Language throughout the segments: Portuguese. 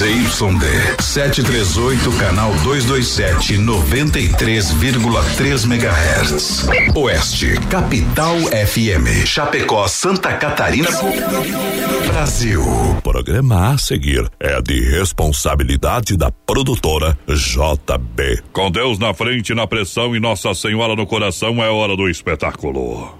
ZYD 738, canal 227, 93,3 MHz. Oeste, Capital FM. Chapecó, Santa Catarina. Brasil. O programa a seguir é de responsabilidade da produtora JB. Com Deus na frente, na pressão e Nossa Senhora no coração, é hora do espetáculo.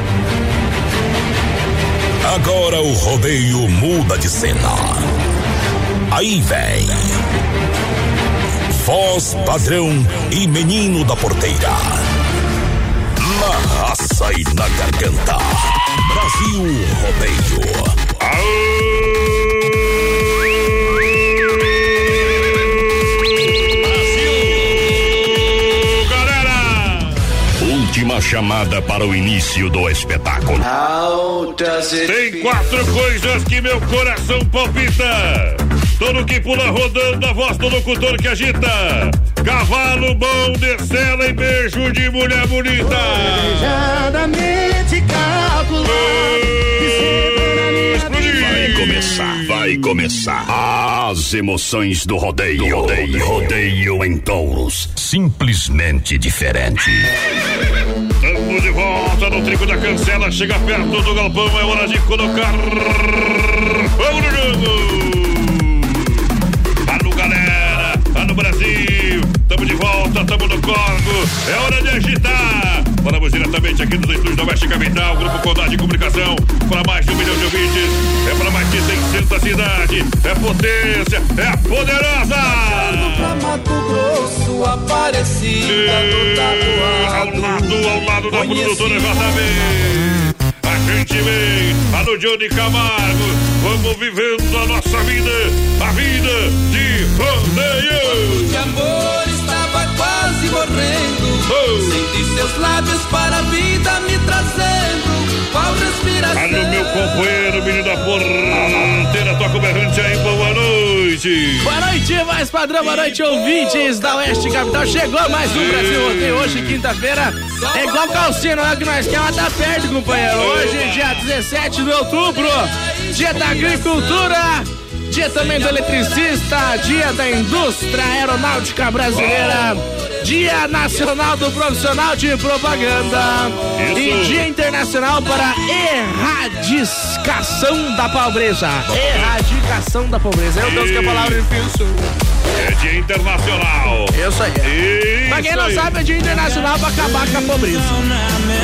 Agora o rodeio muda de cena. Aí vem. Voz padrão e menino da porteira. Na raça e na garganta. Brasil Rodeio. Última chamada para o início do espetáculo. Tem quatro coisas que meu coração palpita. Todo que pula rodando, a voz do locutor que agita. Cavalo bom de cela e beijo de mulher bonita. Planejadamente calculado. Vai começar, vai começar. As emoções do rodeio. Rodeio, rodeio em touros. Simplesmente diferente. Estamos de volta no trigo da cancela. Chega perto do galpão, é hora de colocar. Vamos no jogo! Alô, galera! Alô, Brasil! Estamos de volta, estamos no corpo. É hora de agitar! Falamos diretamente aqui nos estúdios da Oeste Capital, Grupo Condado de Comunicação, para mais de um milhão de ouvintes, é para mais de 600 cidades, é potência, é poderosa! Pra Mato Grosso, Aparecida Ao lado, ao lado da produtora JB. A gente vem, a do Johnny Camargo. Vamos vivendo a nossa vida, a vida de rodeio. Senti seus lábios para a vida me trazendo. Qual respiração? Alô, meu companheiro, menino da porteira, toca o berrante aí, boa noite. Boa noite, mais padrão, boa noite, ouvintes da Oeste Capital. Chegou mais um Brasil Rodeio hoje, quinta-feira. É igual calcinha, não é o que nós queremos, mas tá perto, companheiro. Hoje, dia 17 de outubro, dia da agricultura. Dia também do eletricista, dia da indústria aeronáutica brasileira, dia nacional do profissional de propaganda Isso. e dia internacional para erradicação da pobreza. Erradicação da pobreza. Meu Deus, que é a palavra difícil. É dia internacional. Isso aí. Isso Pra quem não aí. sabe, é dia internacional pra acabar com a pobreza.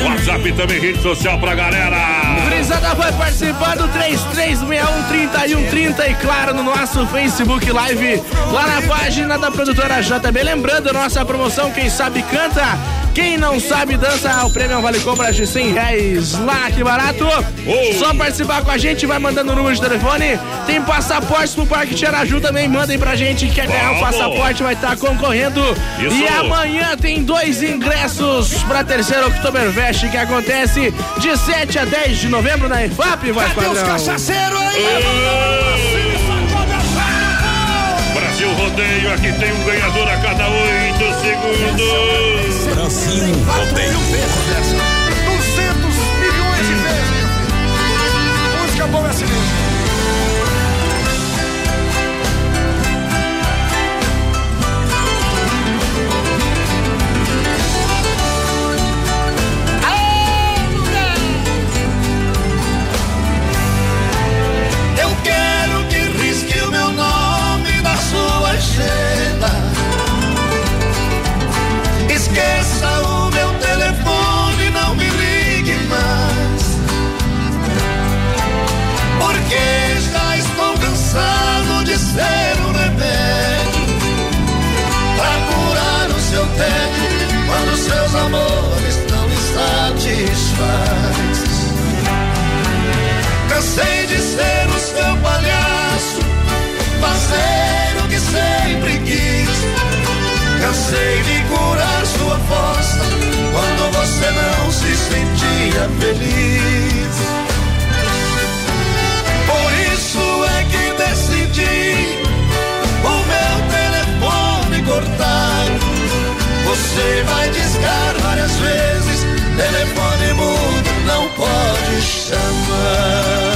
WhatsApp também, rede social pra galera. Brisada vai participando, 33613130 e claro, no nosso Facebook Live, lá na página da produtora JB. Lembrando, nossa promoção, quem sabe canta, quem não sabe dança, o prêmio é um vale compras de 100 reais lá, que barato. Oh. Só participar com a gente, vai mandando o número de telefone. Tem passaportes pro Parque Tiaraju também, mandem pra gente, quer ganhar o passaporte, vai estar concorrendo. Isso. E amanhã tem dois ingressos pra terceira Oktoberfest que acontece de 7 a 10 de novembro na EFAP, vai padrão. Brasil Aqui tem um ganhador a cada oito segundos. Brasil Rodeio. Esqueça o meu telefone, não me ligue mais. Porque já estou cansado de ser um remédio pra curar o seu tédio quando seus amores não me satisfaz. Cansei de ser o seu palhaço, fazer sempre quis. Cansei de curar sua força quando você não se sentia feliz. Por isso é que decidi o meu telefone cortar. Você vai discar várias vezes, telefone mudo não pode chamar.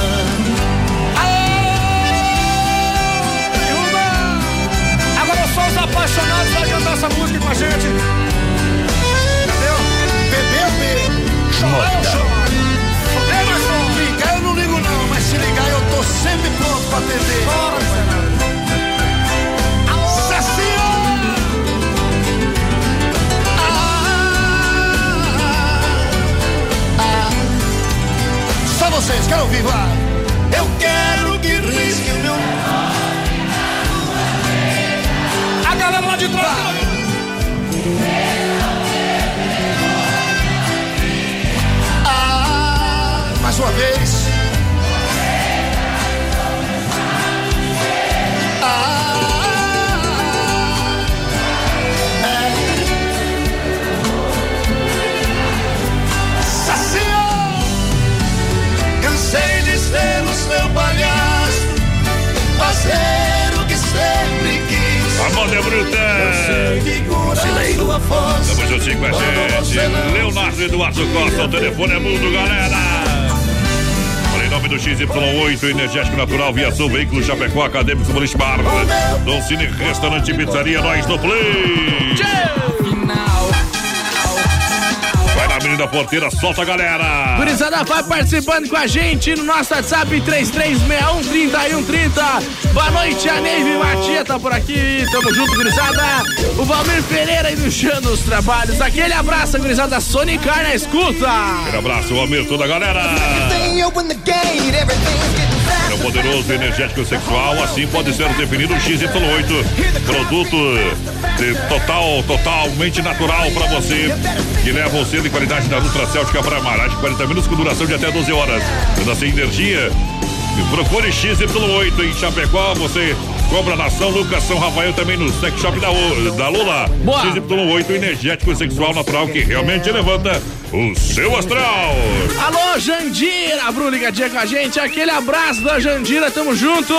Essa música com a gente. Entendeu? Beber. Chorar, eu choro. É, mas não, ligar eu não ligo não, mas se ligar eu tô sempre pronto pra atender. Bora, Cecinha! Ah, ah. Só vocês, quero ouvir, vai. Eu quero que risque o meu A galera lá de trás. Ah, Mais uma vez. ah, é. Sacia! Cansei de ser o seu palhaço, fazer o que sempre quis. A moda é bruta. Figurar sua voz. Tamo juntinho com a gente. Leonardo Eduardo Costa, o telefone é mudo, galera. Do XY8, Energético Natural, Via Sul, Veículo Chapecó, Acadêmico Bar. Dom Cine Restaurante e Pizzaria, nós no Play. Vai Avenida Porteira, solta a galera. Gurizada, vai participando com a gente no nosso WhatsApp 33613130. Boa noite, a Neive Matia tá por aqui. Tamo junto, gurizada. O Valmir Pereira iniciando os trabalhos. Aquele abraço, gurizada. Sonicar na escuta. Aquele abraço, Almir, toda a galera. É o poderoso energético sexual, assim pode ser definido o XY8. Produto de total, totalmente natural para você, que leva o selo de qualidade da Ultra Céltica para de 40 minutos com duração de até 12 horas. Dando assim energia. Procure XY8 em Chapecó, você compra na São Lucas, São Rafael também no Sex Shop da, U- da Lula. Boa. XY8 energético sexual natural que realmente levanta o seu astral. Alô, Jandira, Bruno ligadinha com a gente. Aquele abraço da Jandira, tamo junto.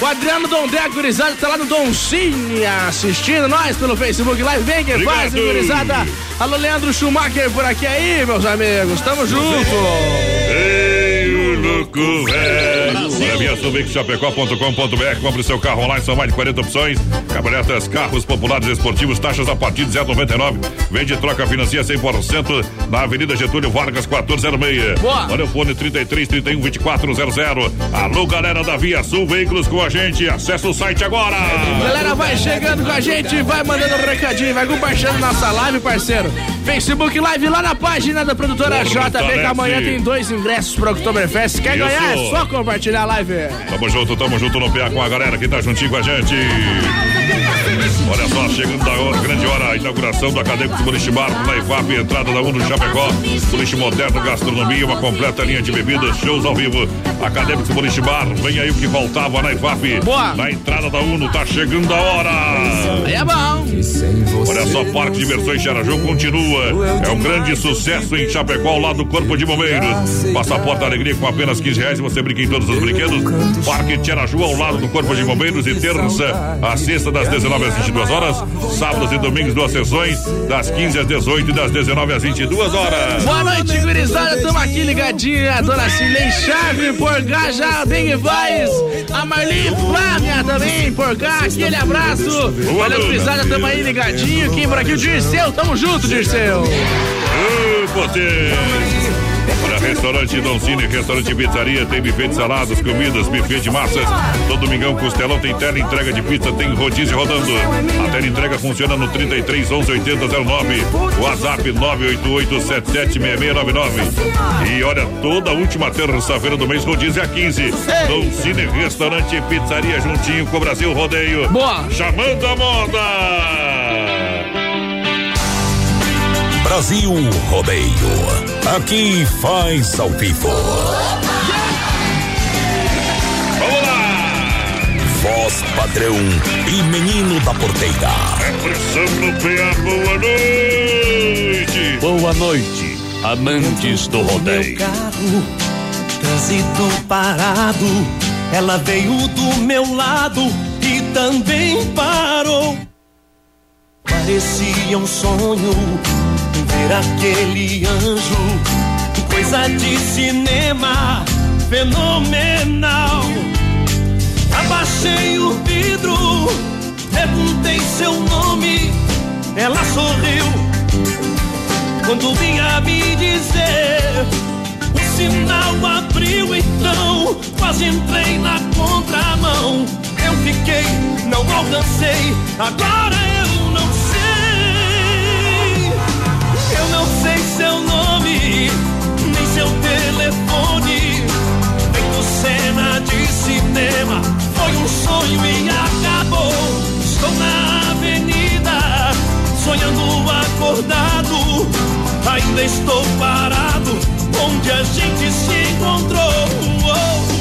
O Adriano Dondé, gurizada, tá lá no Doncinha assistindo nós pelo Facebook Live. Vem que Obrigado. faz, gurizada. Alô, Leandro Schumacher por aqui aí, meus amigos. Tamo junto. O louco via Chapecó.com.br. Compre seu carro online, são mais de 40 opções. Caminhonetas, carros populares esportivos, taxas a partir de 0,99. Vende troca financia 100% na Avenida Getúlio Vargas, 1406. Boa. Olha o fone 33 31 2400. Alô, galera da Via Sul Veículos com a gente. Acesse o site agora. Galera, vai chegando com a gente, vai mandando um recadinho, vai compartilhando nossa live, parceiro. Facebook Live lá na página da produtora. JB, que amanhã tem dois ingressos pro Oktoberfest. Quer Isso. ganhar? É só compartilhar a live. Tamo junto, tamo junto no PA com a galera que tá juntinho com a gente. Olha só, chegando da hora, grande hora, a inauguração do Acadêmico Boliche Bar na IFAP, entrada da Uno Chapecó, boliche moderno, gastronomia, uma completa linha de bebidas, shows ao vivo. Acadêmico Boliche Bar, vem aí o que faltava na IFAP. Boa. Na entrada da Uno, tá chegando a hora. É bom. Olha só, Parque de Diversões Xaraju continua. É um grande sucesso em Chapecó, ao lado do Corpo de Bombeiros. Passaporte Alegria com apenas 15 reais você brinca em todos os brinquedos. Parque de Xaraju, ao lado do Corpo de Bombeiros. E terça a sexta, das 19 às 22 horas. Sábados e domingos, duas sessões, das 15 às 18 e das 19 às 22 horas. Boa noite, gurizada. Tamo aqui ligadinho. A dona Cilei Chave por cá já, que faz. A Marli Flávia também por cá. Aquele abraço. Olha, gurizada, tamo aí ligadinho. Quem por aqui? O Dirceu. Tamo junto, Dirceu. Ô, você! Olha, restaurante Dom Cine, restaurante e pizzaria, tem buffet de saladas, comidas, buffet de massas. Todo domingão, costelão, tem tela entrega de pizza, tem rodízio rodando. A tela entrega funciona no 33 11 80 09. WhatsApp 988 77 6699. E olha, toda última terça-feira do mês, rodízio é a 15. Dom Cine, restaurante e pizzaria juntinho com o Brasil Rodeio. Boa. Chamando a moda! Brasil Rodeio. Aqui faz ao vivo. Vamos lá! Voz padrão e menino da porteira. Pressão no PA, boa noite! Boa noite. amantes do rodeio. Carro, trânsito parado, ela veio do meu lado e também parou. Parecia um sonho ver aquele anjo, coisa de cinema fenomenal. Abaixei o vidro, perguntei seu nome, ela sorriu quando vinha me dizer. O sinal abriu então, quase entrei na contramão. Eu fiquei, não alcancei, agora eu seu nome, nem seu telefone. Feito cena de cinema, foi um sonho e acabou. Estou na avenida, sonhando acordado. Ainda estou parado, onde a gente se encontrou. Oh, oh.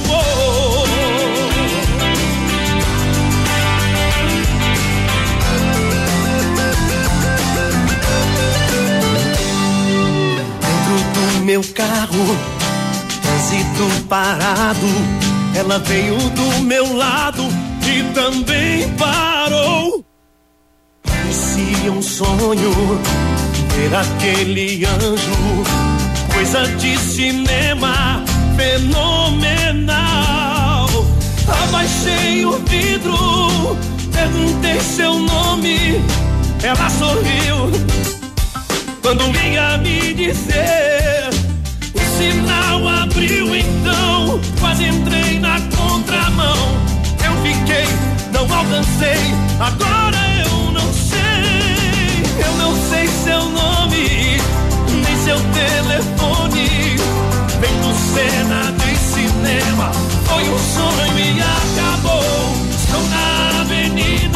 Do meu carro, trânsito parado. Ela veio do meu lado e também parou. Parecia um sonho ver aquele anjo, coisa de cinema fenomenal. Abaixei o vidro, perguntei seu nome, ela sorriu quando vinha me dizer. O sinal abriu então, quase entrei na contramão. Eu fiquei, não alcancei, agora eu não sei. Eu não sei seu nome, nem seu telefone. Vendo cena de cinema, foi um sonho e acabou. Estou na avenida,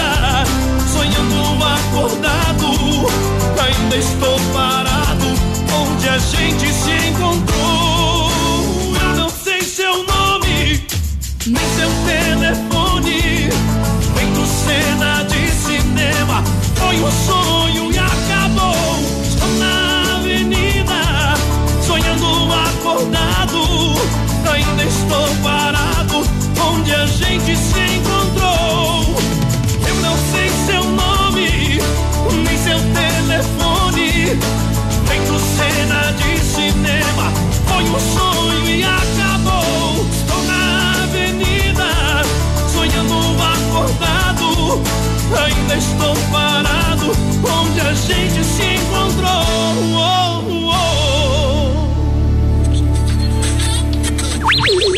acordado. Ainda estou parado, onde a gente se encontrou. Eu não sei seu nome, nem seu telefone. Vendo cena de cinema, foi um sonho e acabou. Estou na avenida, sonhando acordado. Ainda estou parado, onde a gente se encontrou. Telefone. Feito cena de cinema, foi um sonho e acabou. Estou na avenida, sonhando acordado. Ainda estou parado, onde a gente se encontrou. Oh, oh.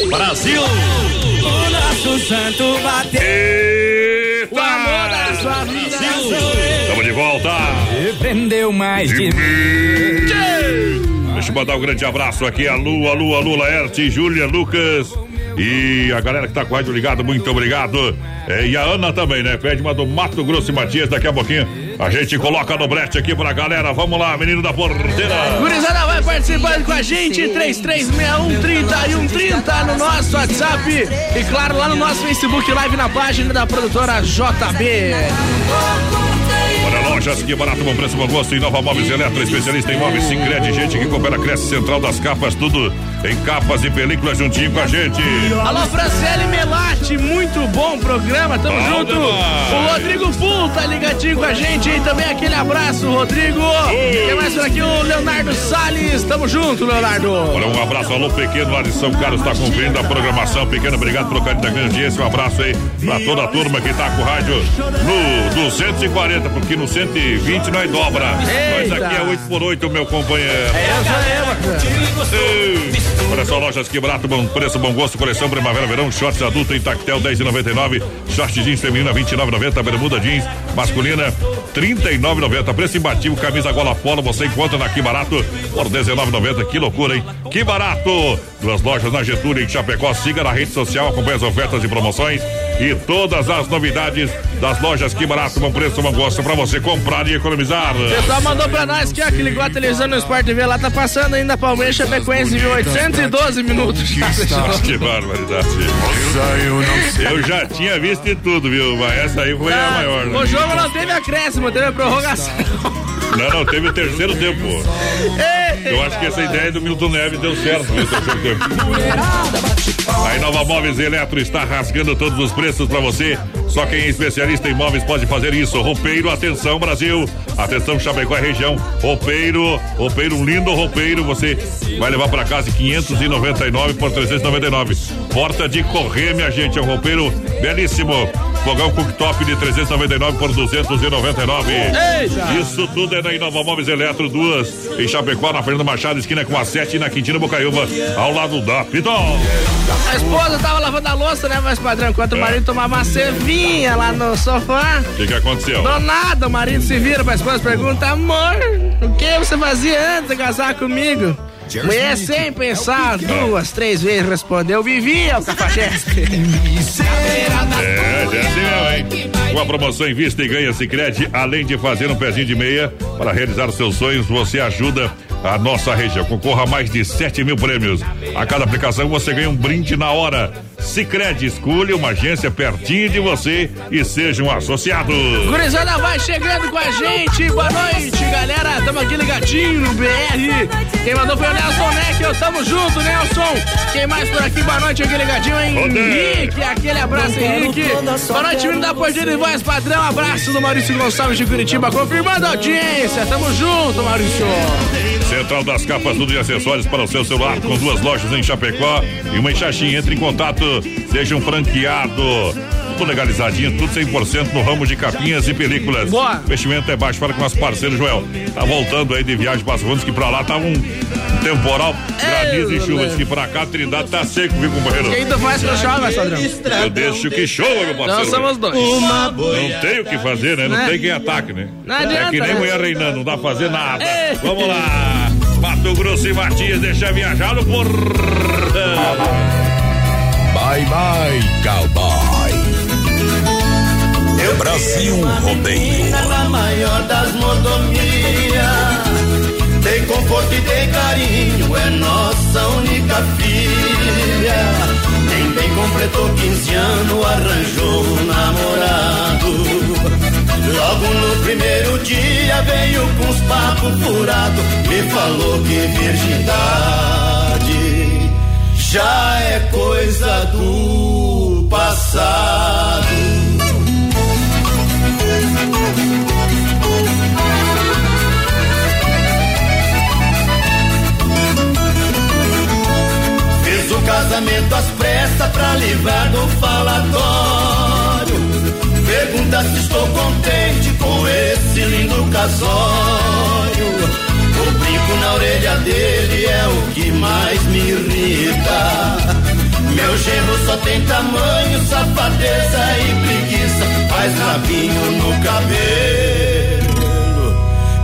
Brasil! O nosso santo bateu. Prendeu mais de Deixa eu mandar um grande abraço aqui a Lu, a Lu, a Lu, Laerte, Júlia, Lucas e a galera que tá com o rádio ligado, muito obrigado. É, e a Ana também, né? Pede uma do Mato Grosso e Matias, daqui a pouquinho a gente coloca no brete aqui pra galera. Vamos lá, menino da porteira. Gurizada vai participando com a gente, 3361 30 e 130 no nosso WhatsApp. E claro, lá no nosso Facebook Live na página da produtora JB. Lojas que barato, bom preço, bom gosto. Inova Móveis Eletro, especialista em móveis, Sicredi, gente que coopera, cresce central das capas, tudo em capas e películas juntinho com a gente. Alô, Franciele Melati, muito bom programa, tamo Bom junto. demais. O Rodrigo Tá ligadinho com a gente e também aquele abraço, Rodrigo. Quem mais por aqui? O Leonardo Salles, tamo junto, Leonardo. Olha, um abraço, alô, pequeno, lá de São Carlos, está cumprindo a programação. Pequeno, obrigado pelo carinho da grande audiência. Um abraço aí pra toda a turma que tá com o rádio no 240, porque no 120 nós dobra. Mas aqui é 8 por 8 meu companheiro. Eu sou eu, Ei, Olha só, lojas que barato, bom preço, bom gosto, coleção primavera, verão, shorts adulto em tactel 10,99, short jeans feminina 29,90, bermuda jeans masculina 39,90, preço imbatível, camisa gola polo, você encontra na Que Barato por 19,90, que loucura, hein? Que barato! Duas lojas na Getúlio em Chapecó, siga na rede social, acompanhe as ofertas e promoções e todas as novidades das lojas Que Barato, bom preço, bom gosto pra você comprar e economizar. O pessoal mandou pra nós que, ó, que ligou a televisão no Sport TV lá, tá passando ainda Palmeiras Chapecoense, viu? 812 minutos. Que barbaridade. Eu já tinha visto de tudo, viu? Mas essa aí foi a maior, né? O jogo não teve acréscimo, teve prorrogação. Não, não, teve o terceiro tempo. Eu acho que essa ideia do Milton Neves deu certo no terceiro tempo. A Inova Móveis Eletro está rasgando todos os preços para você. Só quem é especialista em móveis pode fazer isso. Roupeiro, atenção Brasil. Atenção Chapecó é região. Roupeiro, roupeiro, um lindo roupeiro. Você vai levar para casa 599 por 399. Porta de correr, minha gente. É um roupeiro belíssimo. Fogão cooktop de 399 por 299. Eita! Isso tudo é na Inova Móveis Eletro, duas em Chapecó, na Fernanda Machado, esquina com a 7 e na Quintina Bocaiúva, ao lado da Pitol. A esposa tava lavando a louça, né, mais padrão? Enquanto o marido tomava uma cervinha lá no sofá. O que, que aconteceu? Do nada, o marido se vira pra esposa e pergunta: Amor, o que você fazia antes de casar comigo? Mulher sem pensar duas, três vezes respondeu: Vivia o cafajeste. É, é assim hein? Com a promoção Invista e Ganha Sicredi, além de fazer um pezinho de meia para realizar os seus sonhos, você ajuda a nossa região. Concorra a mais de 7 mil prêmios. A cada aplicação você ganha um brinde na hora. Sicredi, escolha uma agência pertinho de você e seja um associado. Gurizada vai chegando com a gente. Boa noite, galera. Tamo aqui ligadinho no BR. Quem mandou foi o Nelson Neck. Tamo junto, Nelson. Quem mais por aqui? Boa noite, aqui ligadinho, hein? Henrique. Aquele abraço, Henrique. Boa noite, menino da Portilha de Voz Padrão. Abraço do Maurício Gonçalves de Curitiba. Confirmando a audiência. Tamo junto, Maurício. Central das Capas, tudo de acessórios para o seu celular, com duas lojas em Chapecó e uma em Xaxim. Entre em contato, seja um franqueado. Tudo legalizadinho, tudo 100% no ramo de capinhas e películas. Boa. O investimento é baixo para com nosso parceiro Joel. Tá voltando aí de viagem para as que pra lá tava um temporal, granizo e chuva. Diz que pra cá, Trindade tá seco, viu, companheiro? Quem tu faz que chove, mais padrão? Eu deixo que chova, meu parceiro. Nós somos dois. Não tem o que fazer, né? Não Né? tem quem ataque, né? Não é adianta, que nem né? mulher reinando, não dá pra fazer nada. É. Vamos lá. Mato Grosso e Matias, deixa viajar no. Bye bye, cowboy. Brasil Rodeio. Na maior das mordomias. Tem conforto e tem carinho, é nossa única filha. Nem bem completou 15 anos, arranjou um namorado. Logo no primeiro dia veio com os papos furados, me falou que virgindade já é coisa do passado. Fiz o casamento às pressas pra livrar do falatório. Pergunta se estou contente com esse lindo casório. Na orelha dele é o que mais me irrita. Meu genro só tem tamanho, safadeza e preguiça. Faz rabinho no cabelo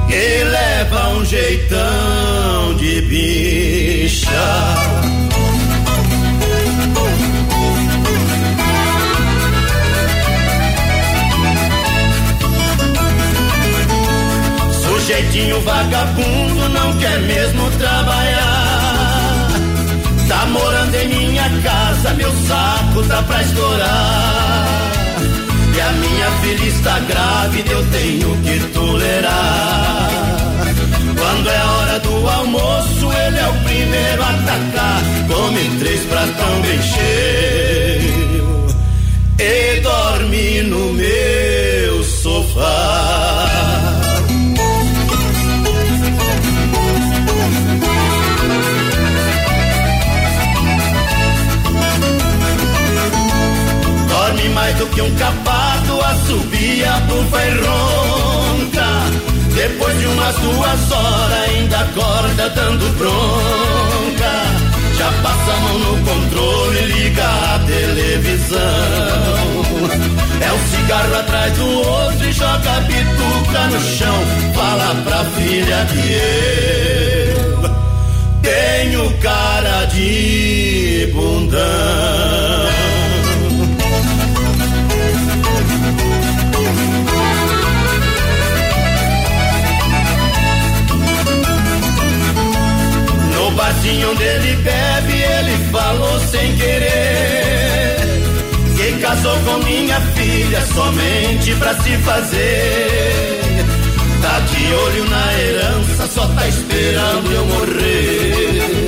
e leva um jeitão de bicha. Sujeitinho vagabundo não quer mesmo trabalhar. Tá morando em minha casa, meu saco tá pra estourar. E a minha filha está grávida, eu tenho que tolerar. Quando é hora do almoço, ele é o primeiro a atacar. Come três pratão bem cheio e dorme no meu Que um capado, assobia, bufa e ronca. Depois de umas duas horas ainda acorda dando bronca. Já passa a mão no controle, liga a televisão. É um cigarro atrás do outro e joga a bituca no chão. Fala pra filha que eu tenho cara de bundão. Barzinho onde ele bebe, ele falou sem querer que casou com minha filha somente pra se fazer Tá de olho na herança, só tá esperando eu morrer.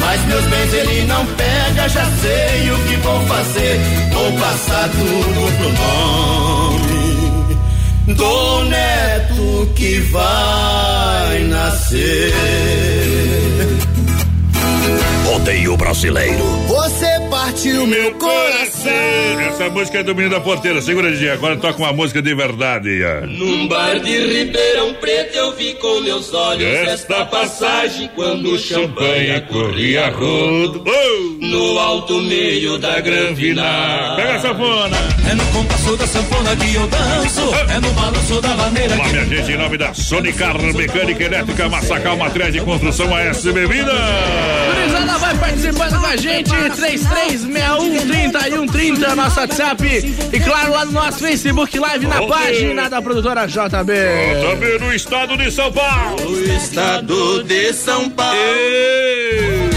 Mas meus bens ele não pega, já sei o que vou fazer. Vou passar tudo pro nome do neto que vai nascer. Rodeio brasileiro. Você partiu meu coração. Essa música é do menino da porteira. Segura de agora toca uma música de verdade. ó. Num bar de Ribeirão Preto eu vi com meus olhos esta passagem quando o champanhe corria rodo Oh! no alto meio da granvinar. Pega a sanfona. É no compasso da sanfona que eu danço, é no balanço da maneira Olá, minha gente, em nome da Sonicar Mecânica Elétrica Massacal Matriz de Construção AS Bebida. Gurizada vai participando com a gente, 33613130, nosso WhatsApp. E claro, lá no nosso Facebook Live na Ok. página da produtora JB. Também no estado de São Paulo. O estado de São Paulo. Ei!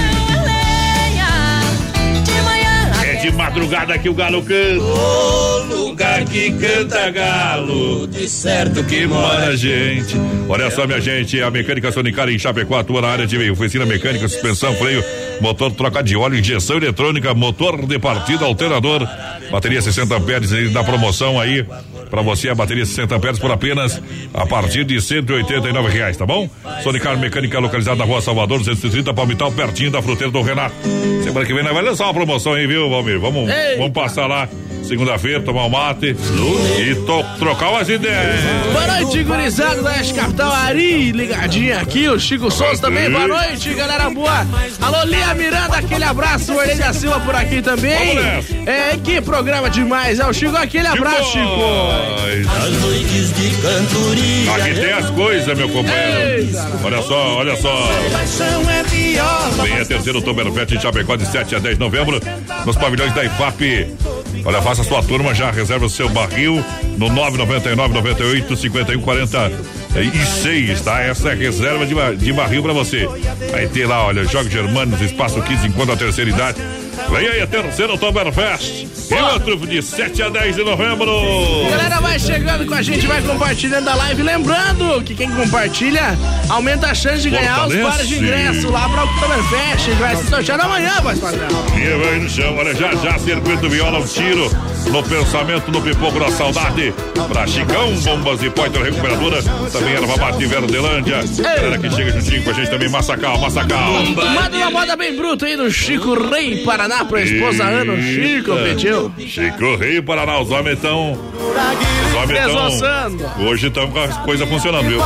É de madrugada que o galo canta. Que canta galo, de certo que mora gente. Olha só, minha gente. A mecânica Sonicar em Chapecó atua na área de oficina mecânica, suspensão, freio, motor, troca de óleo, injeção eletrônica, motor de partida, alternador, bateria 60 amperes da promoção aí. Pra você a bateria 60 amperes por apenas a partir de 189 reais, tá bom? Sonicar Mecânica localizada na rua Salvador 230 Palmital, pertinho da fruteira do Renato. Semana que vem vai lançar uma promoção aí, viu, Valmir? Vamos, Ei. vamos passar lá segunda-feira, tomar um mate e to- trocar umas ideias. Boa noite, gurizada da Capital, Ari, ligadinho aqui, o Chico Souza também, boa noite, galera boa. Alô, Lia Miranda, aquele abraço, o Orelha Silva por aqui também. É, que programa demais, é o Chico, aquele abraço, Chico. As noites de cantoria. Aqui tem as coisas, meu companheiro. Olha só, olha só. É. Vem a terceira Oktoberfest em Chapecó de 7 a 10 de novembro, nos pavilhões da IFAP. Olha, faça sua turma, já reserva o seu barril no 999 98 51 46, tá? Essa é a reserva de, de barril pra você. Aí tem lá, olha, Jogos Germanos, Espaço 15 enquanto a terceira idade. Vem aí a terceira Oktoberfest. E outro de 7 a 10 de novembro. Galera, vai chegando com a gente, vai compartilhando a live. Lembrando que quem compartilha aumenta a chance de ganhar os Fortalece. pares de ingresso lá pra Oktoberfest. que Vai se sortear amanhã, voz padrão. E vai no chão, olha, já já, circuito viola, um tiro no pensamento, no pipoco da saudade. Pra Chicão, bombas e poiter recuperadora. Também erva mate Verdelândia. Galera que chega juntinho com a gente também, Massacal, Massacal. Manda uma moda bem bruta aí do Chico Rei Paraná pra esposa Ana. O Chico pediu. Chico Rio, Paraná, os homens estão. Os homens estão. Hoje estão com as coisas funcionando, viu?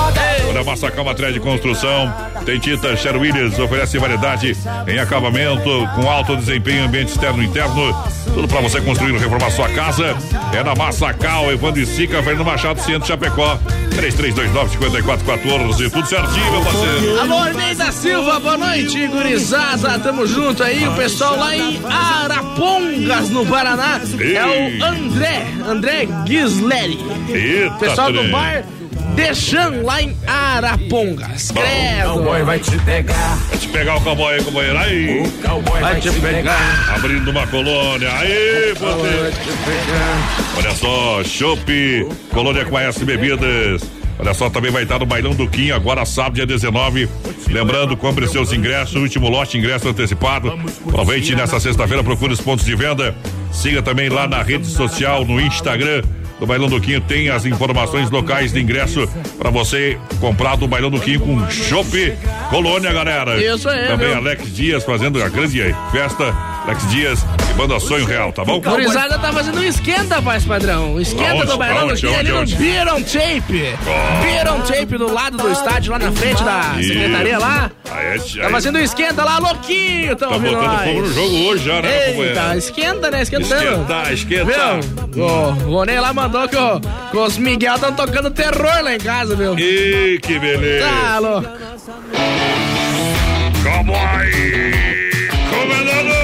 Olha, Massacal Matriz de Construção. Tem tinta Sher Williams, oferece variedade em acabamento, com alto desempenho, ambiente externo e interno. Tudo pra você construir ou reformar sua casa. É na Massacal, Evandro e Sica, Fernando Machado, Centro Chapecó. 3329-5414. Tudo certinho, meu parceiro. Alô, Arnei da Silva, boa noite, gurizada. Tamo junto aí. O pessoal lá em Arapongas, no Paraná, é o André, André Gisleri. Eita, Pessoal do bar Deixan lá em Arapongas. Credo. vai te pegar. Vai te pegar o cowboy aí, companheiro. Aí, Cowboy Vai te pegar. abrindo uma colônia. Aí, você. Olha só, Chopp, Colônia Conhece Bebidas. Olha só, também vai estar no Bailão do Quinho, agora sábado, dia 19. Lembrando, compre seus ingressos, último lote, ingresso antecipado. Aproveite nessa sexta-feira, procure os pontos de venda. Siga também lá na rede social, no Instagram. Do Bailão do Quinho tem as informações locais de ingresso para você comprar do Bailão do Quinho com Chopp Colônia, galera. Isso aí, Também meu. Alex Dias fazendo a grande festa. Alex Dias e banda Sonho Real, tá bom? Gurizada tá fazendo um esquenta, paz padrão. Um Esquenta Aonde? do bailão Aonde? aqui ali no Aonde? Beer on Tape. Beer on Tape do lado do estádio, lá na frente da Ih. secretaria lá. Aí, Tá aí, fazendo um esquenta lá, louquinho. Tão tá botando nós. fogo no jogo hoje já, né, Eita, esquenta, né? Esquentando. Esquentar, esquentar. Viu? O Ronei lá mandou que, o- que os Miguel estão tocando terror lá em casa, viu? Ih, que beleza. Tá louco. Cowboy! Comandando!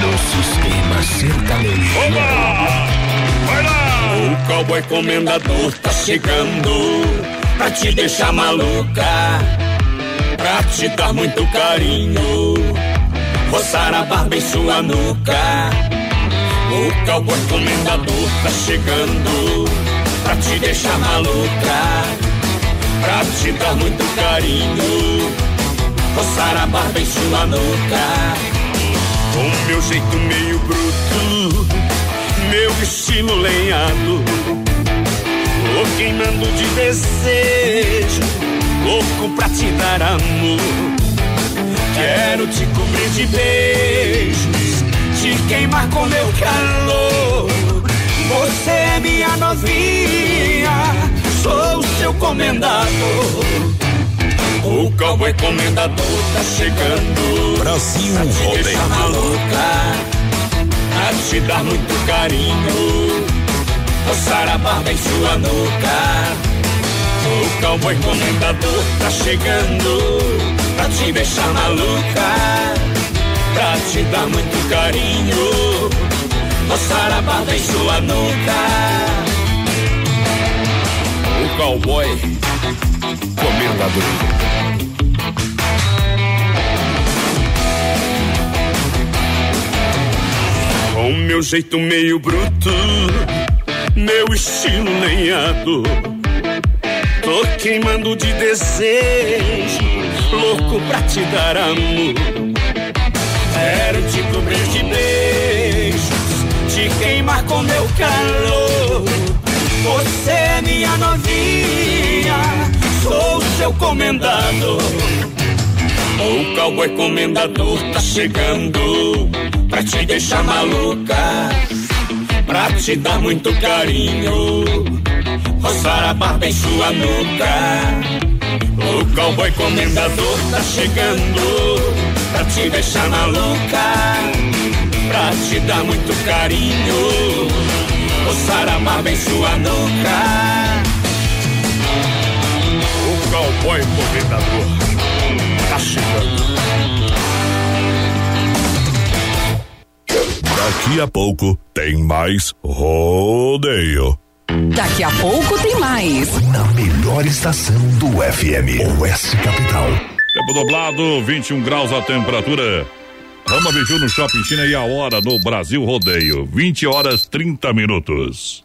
No sistema sertanejo. Oba! Vai lá! O cowboy comendador tá chegando pra te deixar maluca, pra te dar muito carinho, roçar a barba em sua nuca. O cowboy comendador tá chegando pra te deixar maluca, pra te dar muito carinho, roçar a barba em sua nuca. Com meu jeito meio bruto, meu estilo lenhado, tô queimando de desejo, louco pra te dar amor. Quero te cobrir de beijos, te queimar com meu calor. Você é minha novinha, sou o seu comendador. O cowboy comendador tá chegando. Brasil pra te Rodeio. deixar maluca, pra te dar muito carinho, roçar a barba em sua nuca. O cowboy comendador tá chegando pra te deixar maluca, pra te dar muito carinho, roçar a barba em sua nuca. O cowboy comendador. Com meu jeito meio bruto, meu estilo lenhado. Tô queimando de desejo, louco pra te dar amor. Quero te cobrir de beijos, te queimar com meu calor. Você é minha novinha, sou seu comendador. O cowboy comendador tá chegando pra te deixar maluca, pra te dar muito carinho, roçar a barba em sua nuca. O cowboy comendador tá chegando pra te deixar maluca, pra te dar muito carinho, roçar a barba em sua nuca. O cowboy comendador. Tá chegando. Daqui a pouco tem mais rodeio. Daqui a pouco tem mais. Na melhor estação do FM. Oeste Capital. Tempo nublado, 21 graus a temperatura. Rama Biju no Shopping China e a hora no Brasil Rodeio. 20 horas 30 minutos.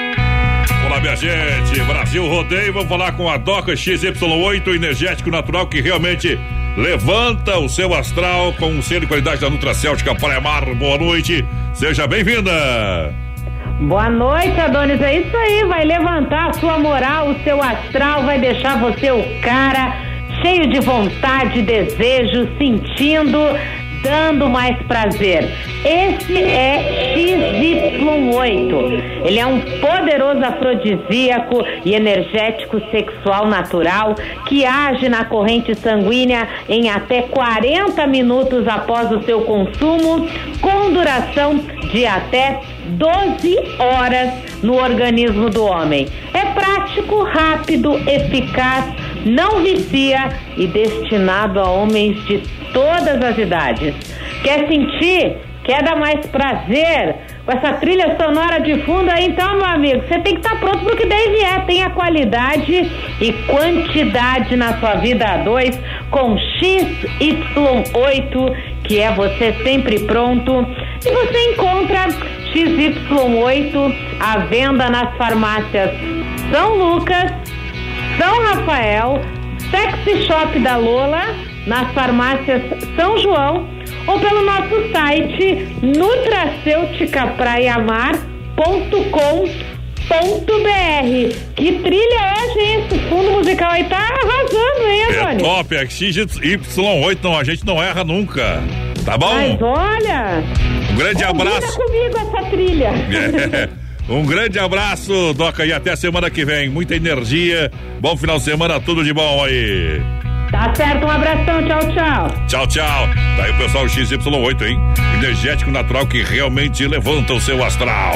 Minha gente. Brasil Rodeio. Vamos falar com a Doca XY8 energético natural que realmente levanta o seu astral com o selo de qualidade da Nutracéutica Praia Mar. Boa noite. Seja bem-vinda. Boa noite, Adonis. É isso aí, vai levantar a sua moral, o seu astral, vai deixar você o cara cheio de vontade, desejo, sentindo dando mais prazer. Esse é XY8. Ele é um poderoso afrodisíaco e energético sexual natural que age na corrente sanguínea em até 40 minutos após o seu consumo, com duração de até 12 horas no organismo do homem. É prático, rápido, eficaz, não vicia e destinado a homens de todas as idades. Quer sentir? Quer dar mais prazer com essa trilha sonora de fundo aí? Então, meu amigo, você tem que estar tá pronto pro que daí vier. Tenha qualidade e quantidade na sua vida a dois com XY8, que é você sempre pronto. E você encontra XY8 à venda nas farmácias São Lucas, São Rafael, Sexy Shop da Lola, nas farmácias São João ou pelo nosso site nutracêuticapraiamar.com.br. Que trilha é, gente? Esse fundo musical aí tá arrasando, hein, Antônio? É top, é XY8, não, a gente não erra nunca. Tá bom? Mas olha. Um grande abraço. comigo essa trilha. É. Um grande abraço, Doca, e até semana que vem. Muita energia. Bom final de semana, tudo de bom aí. Tá certo, um abração, tchau, tchau. Tchau, tchau. Tá aí o pessoal XY8, hein? Energético natural que realmente levanta o seu astral.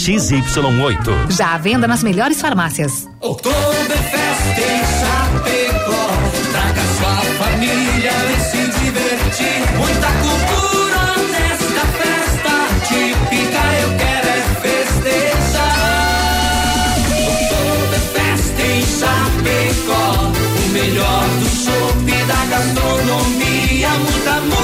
XY8. Já à venda nas melhores farmácias. Oktoberfest em Chapecó. Traga sua família e se divertir. Muita cultura nesta festa típica. Eu quero é festejar. Oktoberfest em Chapecó. O melhor do chopp e da gastronomia. Muita música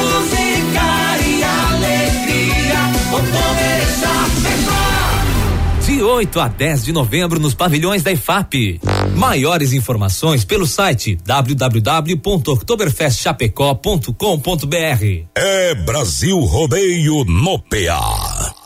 8 a 10 de novembro nos pavilhões da IFAP. Maiores informações pelo site www.oktoberfestchapecó.com.br. É Brasil Rodeio no PA.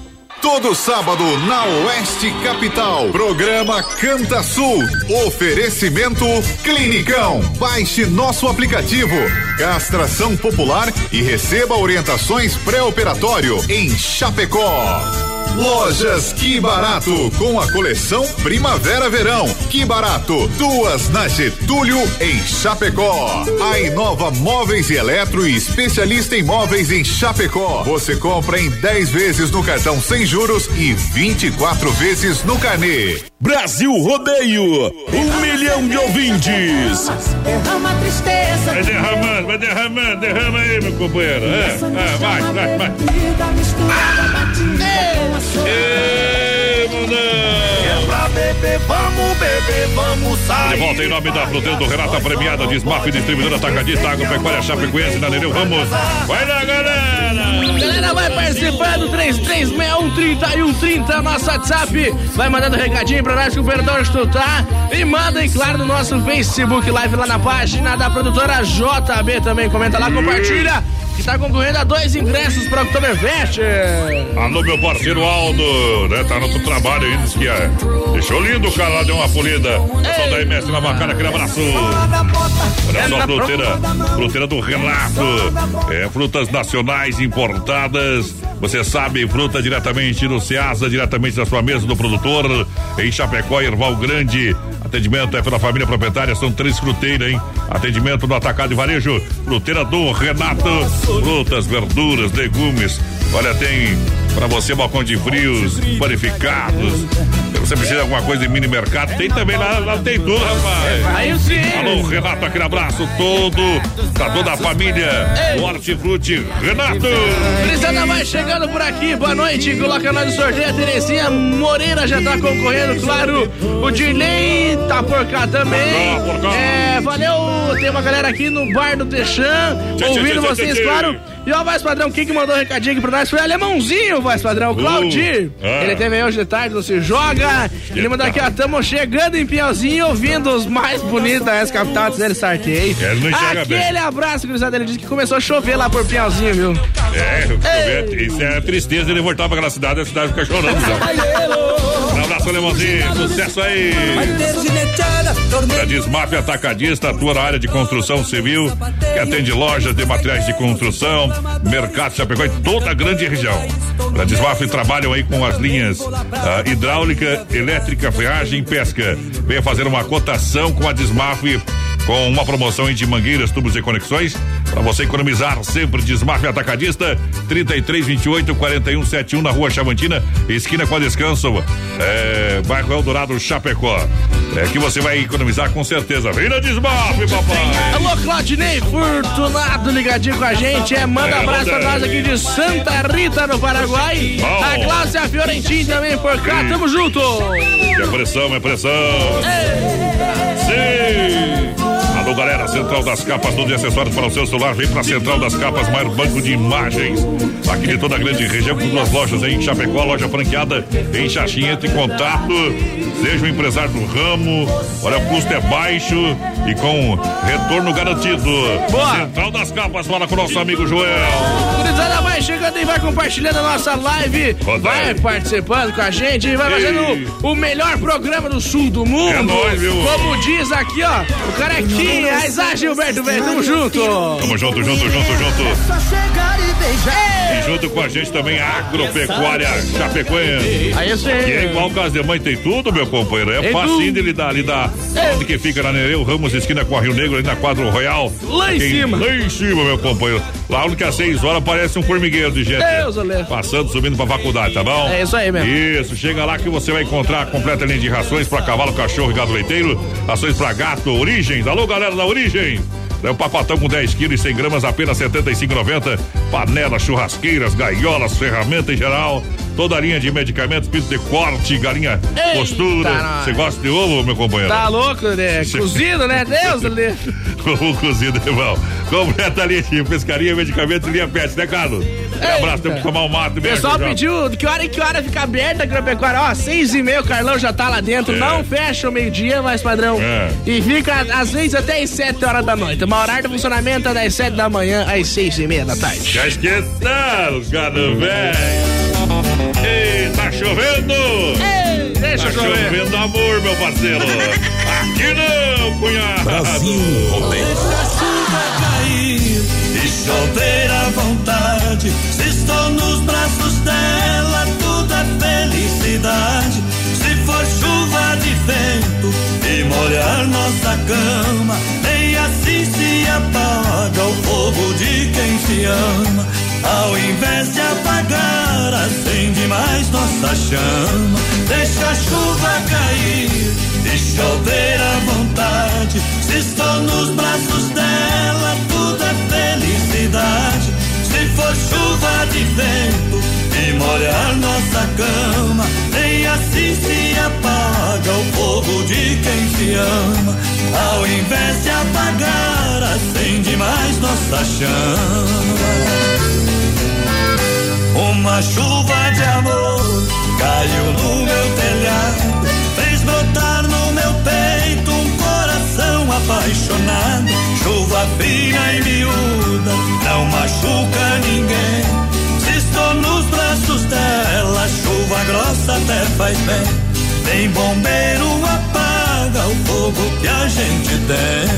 Todo sábado na Oeste Capital. Programa Canta Sul. Oferecimento Clinicão. Baixe nosso aplicativo. Castração popular e receba orientações pré-operatório em Chapecó. Lojas Que Barato, com a coleção Primavera-Verão. Que Barato, duas na Getúlio, em Chapecó. A Inova Móveis e Eletro especialista em móveis em Chapecó. Você compra em 10 vezes no cartão sem juros e 24 vezes no carnê. Brasil Rodeio, um milhão de ouvintes. Derrama tristeza. Vai derramando, vai derramando, derrama aí, meu companheiro. É, é, vai, vai, vai. Ê, mundão. É pra beber, vamos beber, vamos sair. De volta em nome da Fruteira Renata Premiada, Desmaf, Distribuidora Atacadista, Agropecuária Chapecoense, na Nereu Ramos. Vai lá, galera! Galera, vai participando, 336130 e 130, nosso WhatsApp. Vai mandando recadinho pra nós, companheiro, onde tu tá. E manda, e claro, no nosso Facebook Live lá na página da produtora JB também. Comenta lá, compartilha. Que tá concorrendo a dois ingressos para Oktoberfest. Alô, meu parceiro Aldo, né? Tá no outro trabalho diz que é. Deixou lindo o cara lá, deu uma polida. Pessoal da MS na bacana, aquele abraço. Olha só, fruteira, fruteira do Renato. É, frutas nacionais importadas. Você sabe, fruta diretamente no Ceasa, diretamente da sua mesa do produtor. Em Chapecó, Erval Grande. Atendimento é pela família proprietária, são três fruteiras, hein? Atendimento no atacado e varejo. Fruteira do Renato. Frutas, verduras, legumes. Olha, tem para você balcão de frios, panificados. Você precisa de alguma coisa em mini mercado? Tem também lá, lá tem tudo, rapaz. Aí sim. Alô, Renato, aquele abraço todo, pra toda a família. Hortifruti, Renato. Brisada vai chegando por aqui, boa noite. Coloca nós no sorteio. A Terezinha Moreira já tá concorrendo, claro. O Dirley tá por cá também. Por cá, por cá. É, valeu. Tem uma galera aqui no bar do tchê, ouvindo vocês, claro. E ó, voz padrão, quem que mandou um recadinho aqui pra nós foi o alemãozinho, voz padrão, o Claudir. ah. Ele teve aí hoje de tarde no Se Joga. Ele mandou aqui, ó, tamo chegando em Piauzinho, ouvindo os mais bonitos da S-Capital dele sorteio. É, ele não enxerga bem. Aquele abraço, cruzado. Ele disse que começou a chover lá por Piauzinho, viu? É, isso é tristeza ele voltar pra aquela cidade a cidade fica chorando. abraço, Alemãozinho. Sucesso aí. A Desmaf Atacadista atua na área de construção civil, que atende lojas de materiais de construção, mercado Chapecó e toda a grande região. A Desmaf trabalham aí com as linhas ah, hidráulica, elétrica, freagem e pesca. Venha fazer uma cotação com a Desmaf com uma promoção de mangueiras, tubos e conexões para você economizar sempre Desmaf Atacadista 33 28 41 71 na Rua Chavantina, esquina com a Descanso, é, bairro Eldorado Chapecó. É que você vai economizar com certeza. Vem na Desmaf, papai. Alô, Claudinei Fortunado ligadinho com a gente. É, manda É, abraço pra nós aqui de Santa Rita, no Paraguai. Bom. A Cláudia Fiorentin também por cá. Tamo junto. É pressão, é pressão. Alô, galera, Central das Capas, tudo de acessórios para o seu celular. Vem pra Central das Capas, maior banco de imagens aqui de toda a grande região, com duas lojas em Chapecó, loja franqueada em Xaxim. Entre em contato, seja um empresário do ramo. Olha, o custo é baixo e com retorno garantido. Boa. Central das Capas, fala com o nosso amigo Joel. Gurizada, vai chegando e vai compartilhando a nossa live. Vai participando com a gente e vai Ei. fazendo o melhor programa do sul do mundo. É nóis, viu? Como diz aqui, ó, o carequinha, a Isa Gilberto, velho. Tamo junto. Tamo junto, junto, junto, junto. Só chegar e beijar. E junto com a gente também a Agropecuária Chapecoense. Aí sim. Que é igual casa de mãe, tem tudo, meu companheiro. É facinho de lidar, lidar. Onde que fica na Nereu, Ramos, esquina com a Rio Negro, ali na Quadro Royal. Lá em Quem- cima. Lá em cima, meu companheiro. Lá onde que às seis horas parece um formigueiro de gente. Deus, olê. Passando, subindo pra faculdade, tá bom? É isso aí mesmo. Isso, chega lá que você vai encontrar a completa linha de rações pra cavalo, cachorro e gado leiteiro. Rações pra gato, Origens. Alô, galera da Origens. É o papatão com 10 quilos e 100 gramas, apenas R$ 75,90. Panelas, churrasqueiras, gaiolas, ferramenta em geral. Toda a linha de medicamentos, piso de corte, galinha, postura. nós. Você gosta de ovo, meu companheiro? Tá louco, né? Cozido, né? Deus, olê. Ovo cozido, irmão. Completa a linha de pescaria, medicamentos e linha pet, né, Carlos? Um abraço, temos que tomar um mato. O pessoal pediu de que hora em que hora fica aberta a agropecuária. Ó, seis e meia, o Carlão já tá lá dentro. É. Não fecha o meio-dia, mas padrão. É. E fica às vezes até às sete horas da noite. Uma horário de funcionamento é das sete da manhã às seis e meia da tarde. Já esquentaram, cara velho. Ei, tá chovendo? Ei, deixa Tá chover. chovendo amor, meu parceiro. Aqui não, cunhado. Brasil Rodeio. Deixa a chuva cair e chover à vontade. Se estou nos braços dela, tudo é felicidade. Se for chuva de vento e molhar nossa cama, nem assim se apaga o fogo de quem se ama. Ao invés de apagar, acende mais nossa chama. Deixa a chuva cair e chover à vontade. Se estou nos braços dela, tudo é felicidade. Se for chuva de vento e molhar nossa cama, nem assim se apaga o fogo de quem se ama. Ao invés de apagar, acende mais nossa chama. Uma chuva de amor caiu no meu telhado, fez brotar no meu peito um coração apaixonado. Chuva fina e miúda, não machuca ninguém. Estou nos braços dela, chuva grossa até faz bem. Nem bombeiro apaga o fogo que a gente tem.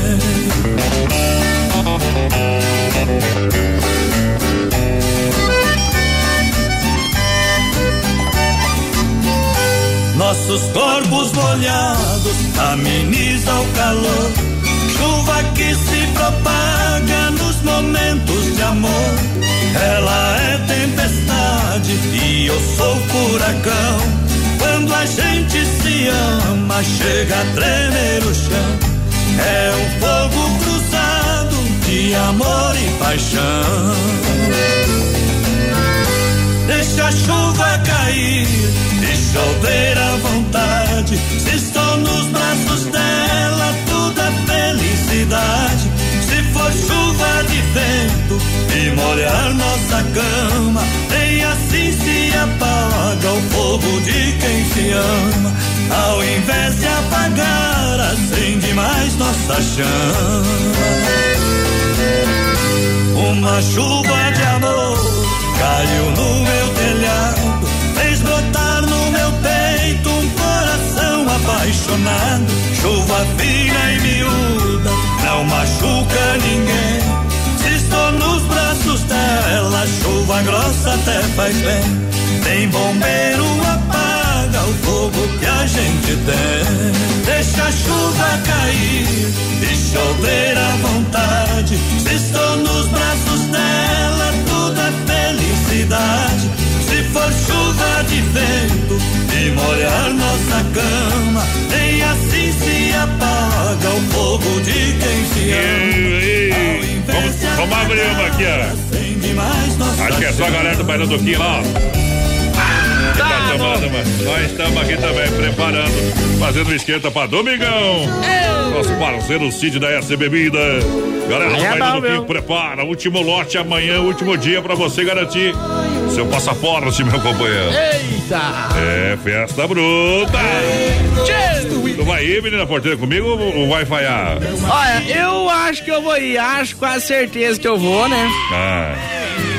Nossos corpos molhados amenizam o calor. Chuva que se propaga nos momentos amor. Ela é tempestade e eu sou furacão. Quando a gente se ama, chega a tremer o chão. É um fogo cruzado de amor e paixão. Deixa a chuva cair chover à vontade. Se estou nos braços dela, tudo é felicidade. Se for chuva de vento e molhar nossa cama, nem assim se apaga o fogo de quem se ama. Ao invés de apagar, acende mais nossa chama. Uma chuva de amor caiu no meu telhado, fez brotar no meu peito um coração apaixonado. Chuva fina e miúda, não machuca ninguém. Estou nos braços dela, chuva grossa até faz bem. Tem bombeiro apaga o fogo que a gente tem. Deixa a chuva cair e chover à vontade. Se estou nos braços dela, tudo é felicidade se for chuva de vento e molhar nossa cama, nem assim se apaga o fogo de quem se ama. Vamos, vamos abrir uma aqui, ó. Acho que é só a galera do Bailão do Kim lá, ó. Tá, tá tomando, nós estamos aqui também preparando, fazendo esquenta para domingão. Nosso parceiro Cid da S Bebida. Galera é Bailão do prepara. Último lote amanhã, último dia para você garantir seu passaporte, meu companheiro. Eita! É, festa bruta! Tu vai ir, menina porteira, comigo ou vai falhar? Olha, eu acho que eu vou ir, acho quase certeza que eu vou, né? Ah.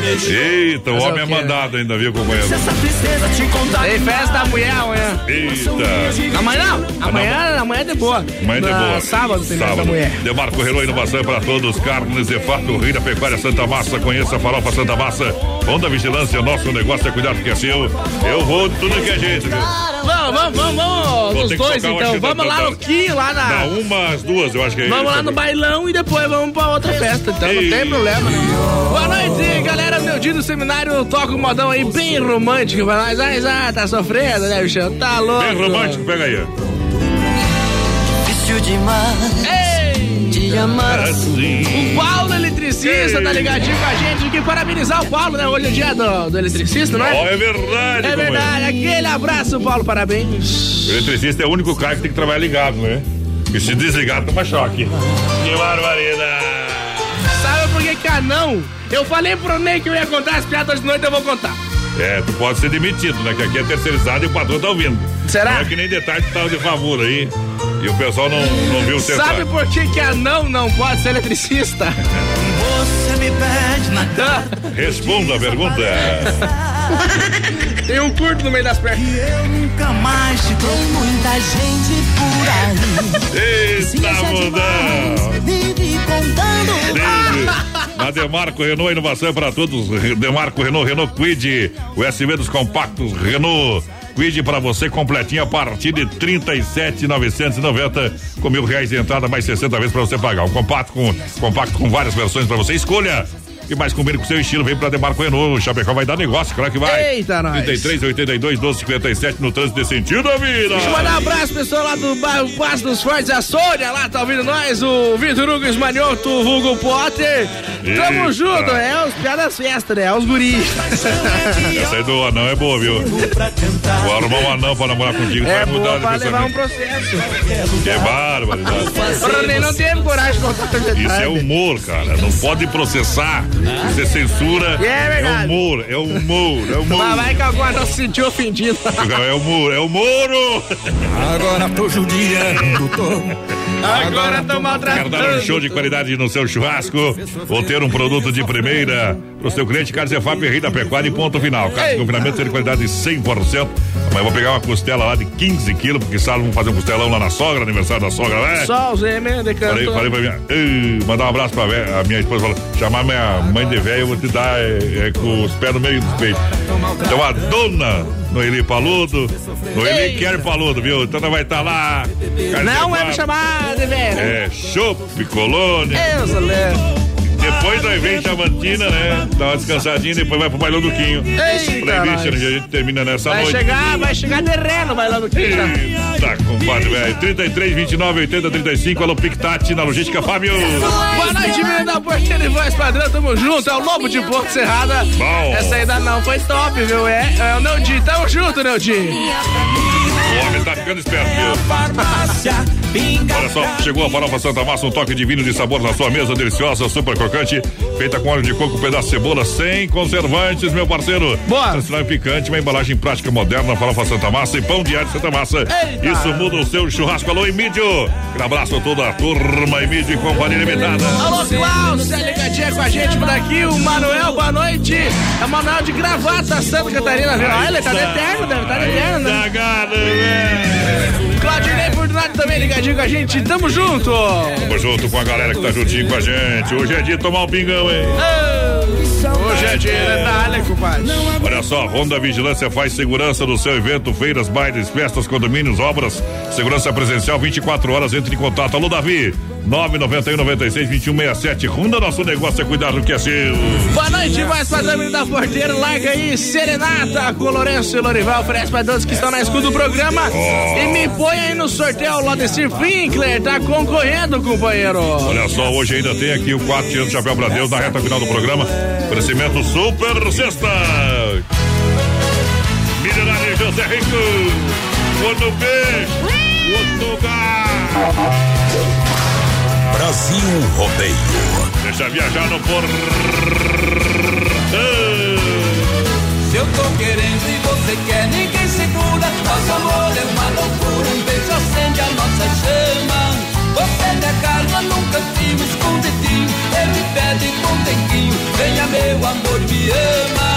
Eita, o homem é mandado ainda, viu, companheiro? Tem festa da mulher amanhã. Eita. Amanhã não, amanhã, amanhã é de boa. Amanhã é de boa. Sábado tem festa da mulher. Demarco Inovação para todos, carnes de fato, Rei da Pecuária Santa Massa, conheça a farofa Santa Massa. Onda Vigilância, nosso negócio é cuidar do que é seu. Eu vou tudo que é jeito, viu? Vamos, vamos, vamos, vamos. Os dois, então. Vamos lá no Kim, lá na. Dá umas duas, eu acho que é Vamos isso, lá no bailão e depois vamos pra outra festa, então não tem problema, né? Boa noite, galera. Meu dia do seminário toca um modão aí bem romântico pra nós. Ah, tá sofrendo, né, bicho? Tá louco. Bem romântico, pega aí. Difícil demais. Ei! De amar assim. O Paulo Eletricista tá ligadinho com a gente. Que parabenizar o Paulo, né? Hoje é o dia do, do eletricista, não é? Oh, é verdade, É verdade. Aquele abraço, Paulo, parabéns. O eletricista é o único cara que tem que trabalhar ligado, né? E se desligar, toma choque. Que barbaridade. Que que anão? Eu falei pro Ney que eu ia contar as piadas de noite, eu vou contar. É, tu pode ser demitido, né? Que aqui é terceirizado e o patrão tá ouvindo. Será? Não é que nem detalhe que tava de favor aí. E o pessoal não, não viu o Sabe por que que anão não pode ser eletricista? Você me pede na Responda a pergunta. Tem um curto no meio das pernas. E eu nunca mais te dou muita gente por aí. Eita, mudão! Vive contando. Na Demarco Renault, inovação é para todos. Demarco Renault, Renault Quid, o SV dos compactos Renault. Quid para você completinho a partir de 37,990 com mil reais de entrada mais 60 vezes para você pagar. Um compacto com compacto com várias versões para você escolha. E mais combina com seu estilo, vem pra Demarco Renault. O Chapecó vai dar negócio, claro que vai. Eita, nós. 33, 82, 12, 57 no trânsito de sentido da vida. Deixa eu mandar um abraço, pessoal lá do bairro Passo dos Fortes, a Sônia lá tá ouvindo nós, o Vitor Hugo Esmanioto, o Hugo Potter. Tamo Eita. junto, é os piadas festa, né? É os guris. Essa aí do anão é boa, viu? Vou arrumar um anão pra namorar contigo, É vai mudar boa de pra levar um processo. Que barbaridade. O Ronei não teve coragem de contar. Isso é humor, cara. Não pode processar. Isso é censura. É verdade. humor, é humor, é humor. Lá vai que alguma não se sentiu ofendido. É humor, é humor. Agora tô judiando, tô. Agora tô Quer maltratando. dar um show de qualidade no seu churrasco? Ou ter um produto de primeira? Pro seu cliente, Carnes EFAP, Rei da Pecuária e ponto final. Carne de confinamento de qualidade 100%. Amanhã eu vou pegar uma costela lá de 15 quilos, porque sabe, vamos fazer um costelão lá na sogra, aniversário da sogra, né? Só os M de Falei, falei pra minha. Ei, mandar um abraço pra vé- a minha esposa. Falou, chamar minha mãe de velho, eu vou te dar é, é, com os pés no meio dos peitos. Então a dona Noeli Paludo. Noeli quer Paludo, viu? Então nós vai estar lá. Carne Não é me chamar de velho. É, chopp, colônia. Eu. Depois nós vem Chavantina, né? Dá uma descansadinha depois vai pro bailão do Quinho. Playlist, onde a gente termina nessa Vai noite. chegar, vai chegar de ré no bailão do Quinta. Tá, compadre, velho. 33, 29, 80, 35. Alô, Pictati na logística, Fábio. Boa noite, menino da porteira e voz padrão, tamo junto. É o Lobo de Porto Serrada. Bom. Essa ainda não foi top, viu? É, é o Neudi. Tamo junto, Neudi. O homem tá ficando esperto, viu? Só, chegou a farofa Santa Massa, um toque divino de sabor na sua mesa, deliciosa, super crocante, feita com óleo de coco, pedaço de cebola, sem conservantes, meu parceiro. Boa. Tradicional e picante, uma embalagem prática moderna, farofa Santa Massa e pão diário Santa Massa. Eita. Isso muda o seu churrasco. Alô, Emílio. Um abraço a toda a turma, Emílio e Companhia Limitada. Alô, Klaus, tá ligadinha com a gente por aqui. O Manuel, boa noite. É o Manuel de gravata, Santa Catarina? Olha, tá de eterno, deve estar de eterno, né? Cagado, velho. Claudinei Fortunato também ligadinho com a gente. Tamo junto. Tamo junto com a galera que tá juntinho com a gente. Hoje é dia de tomar um pingão, hein? Hoje é dia da área, compadre. Olha só, Ronda Vigilância faz segurança do seu evento, feiras, bailes, festas, condomínios, obras. Segurança presencial 24 horas. Entre em contato. Alô, Davi. 991 96 2167. Ronda, nosso negócio é cuidar do que é seu. Boa noite, mais padrão da porteira. Larga aí, Serenata com Lourenço e Lorival. Oferece pra todos que estão na escuta do programa. E me põe aí no sorteio. O Lodecir Finkler tá concorrendo, companheiro. Olha só, hoje ainda tem aqui o 4 anos Chapéu pra Deus na reta final do programa. Oferecimento Super Sexta. Milionário José Rico. Quando beijo, quando gás. Brasil Rodeio. Deixa viajar no portão. Se eu tô querendo e você quer, ninguém segura. Nosso amor é uma loucura, um beijo acende a nossa chama. Você me agarra num cantinho escondidinho, ele me pede com tempinho, venha meu amor, me ama.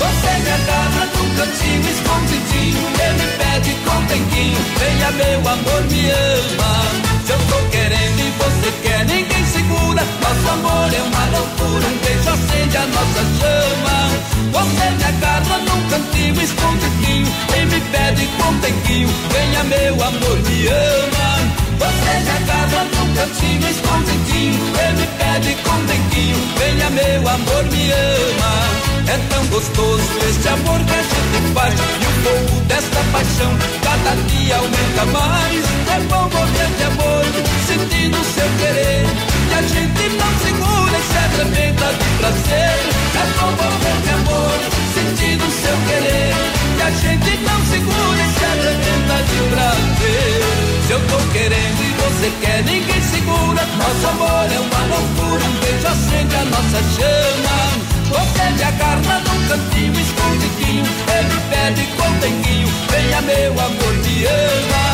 Você me agarra num cantinho escondidinho, ele me pede com tempinho, venha meu amor, me ama. Se eu tô querendo e você quer, ninguém segura. Nosso amor é uma loucura, um beijo acende a nossa chama. Você me agarra num cantinho escondidinho e me pede com tempinho, venha meu amor, me ama. Você me agarra num cantinho escondidinho e me pede com tempinho, venha meu amor, me ama. É tão gostoso este amor que a gente faz e o fogo desta paixão cada dia aumenta mais. É bom morrer de amor, sentindo seu querer. E a gente não segura e se arrebenta de prazer. É bom morrer de amor, sentindo seu querer. E a gente não segura e se arrebenta de prazer. Eu tô querendo e você quer, ninguém segura. Nosso amor é uma loucura, um beijo acende a nossa chama. Você me agarra num cantinho escondidinho, ele pede com denguinho, venha meu amor, me ama.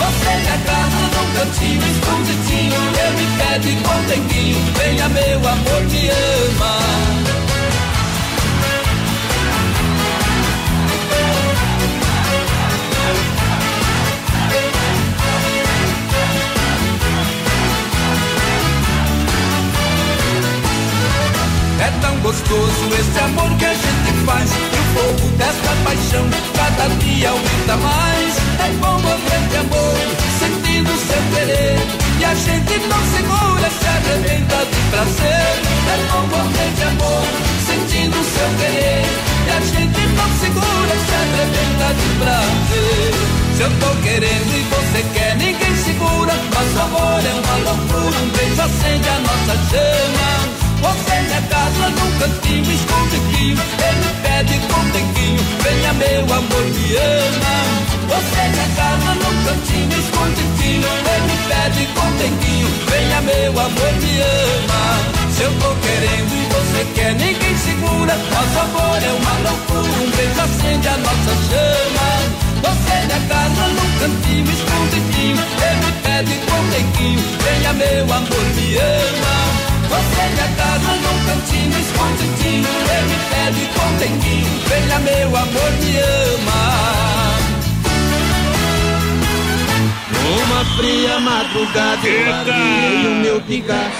Você me agarra num cantinho escondidinho, ele pede com denguinho, venha meu amor, me ama. Tão gostoso esse amor que a gente faz. E o fogo desta paixão cada dia aumenta mais. É bom morrer de amor, sentindo seu querer. E a gente não segura, se arrebenta de prazer. É bom morrer de amor, sentindo seu querer. E a gente não segura, se arrebenta de prazer. Se eu tô querendo e você quer, Me agarra num cantinho escondidinho Ele pede com denguinho Venha meu amor, me ama. Você me agarra num cantinho escondidinho Ele pede com denguinho Venha meu amor, me ama. Se eu tô querendo e você quer Ninguém segura. Nosso amor é uma loucura Um beijo acende a nossa chama. Você me agarra num cantinho escondidinho Ele pede com denguinho amor me ama. Você me agarra num cantinho escondidinho, ele me pede contentinho, venha meu amor me ama. Numa fria madrugada eu larguei o meu pigaço.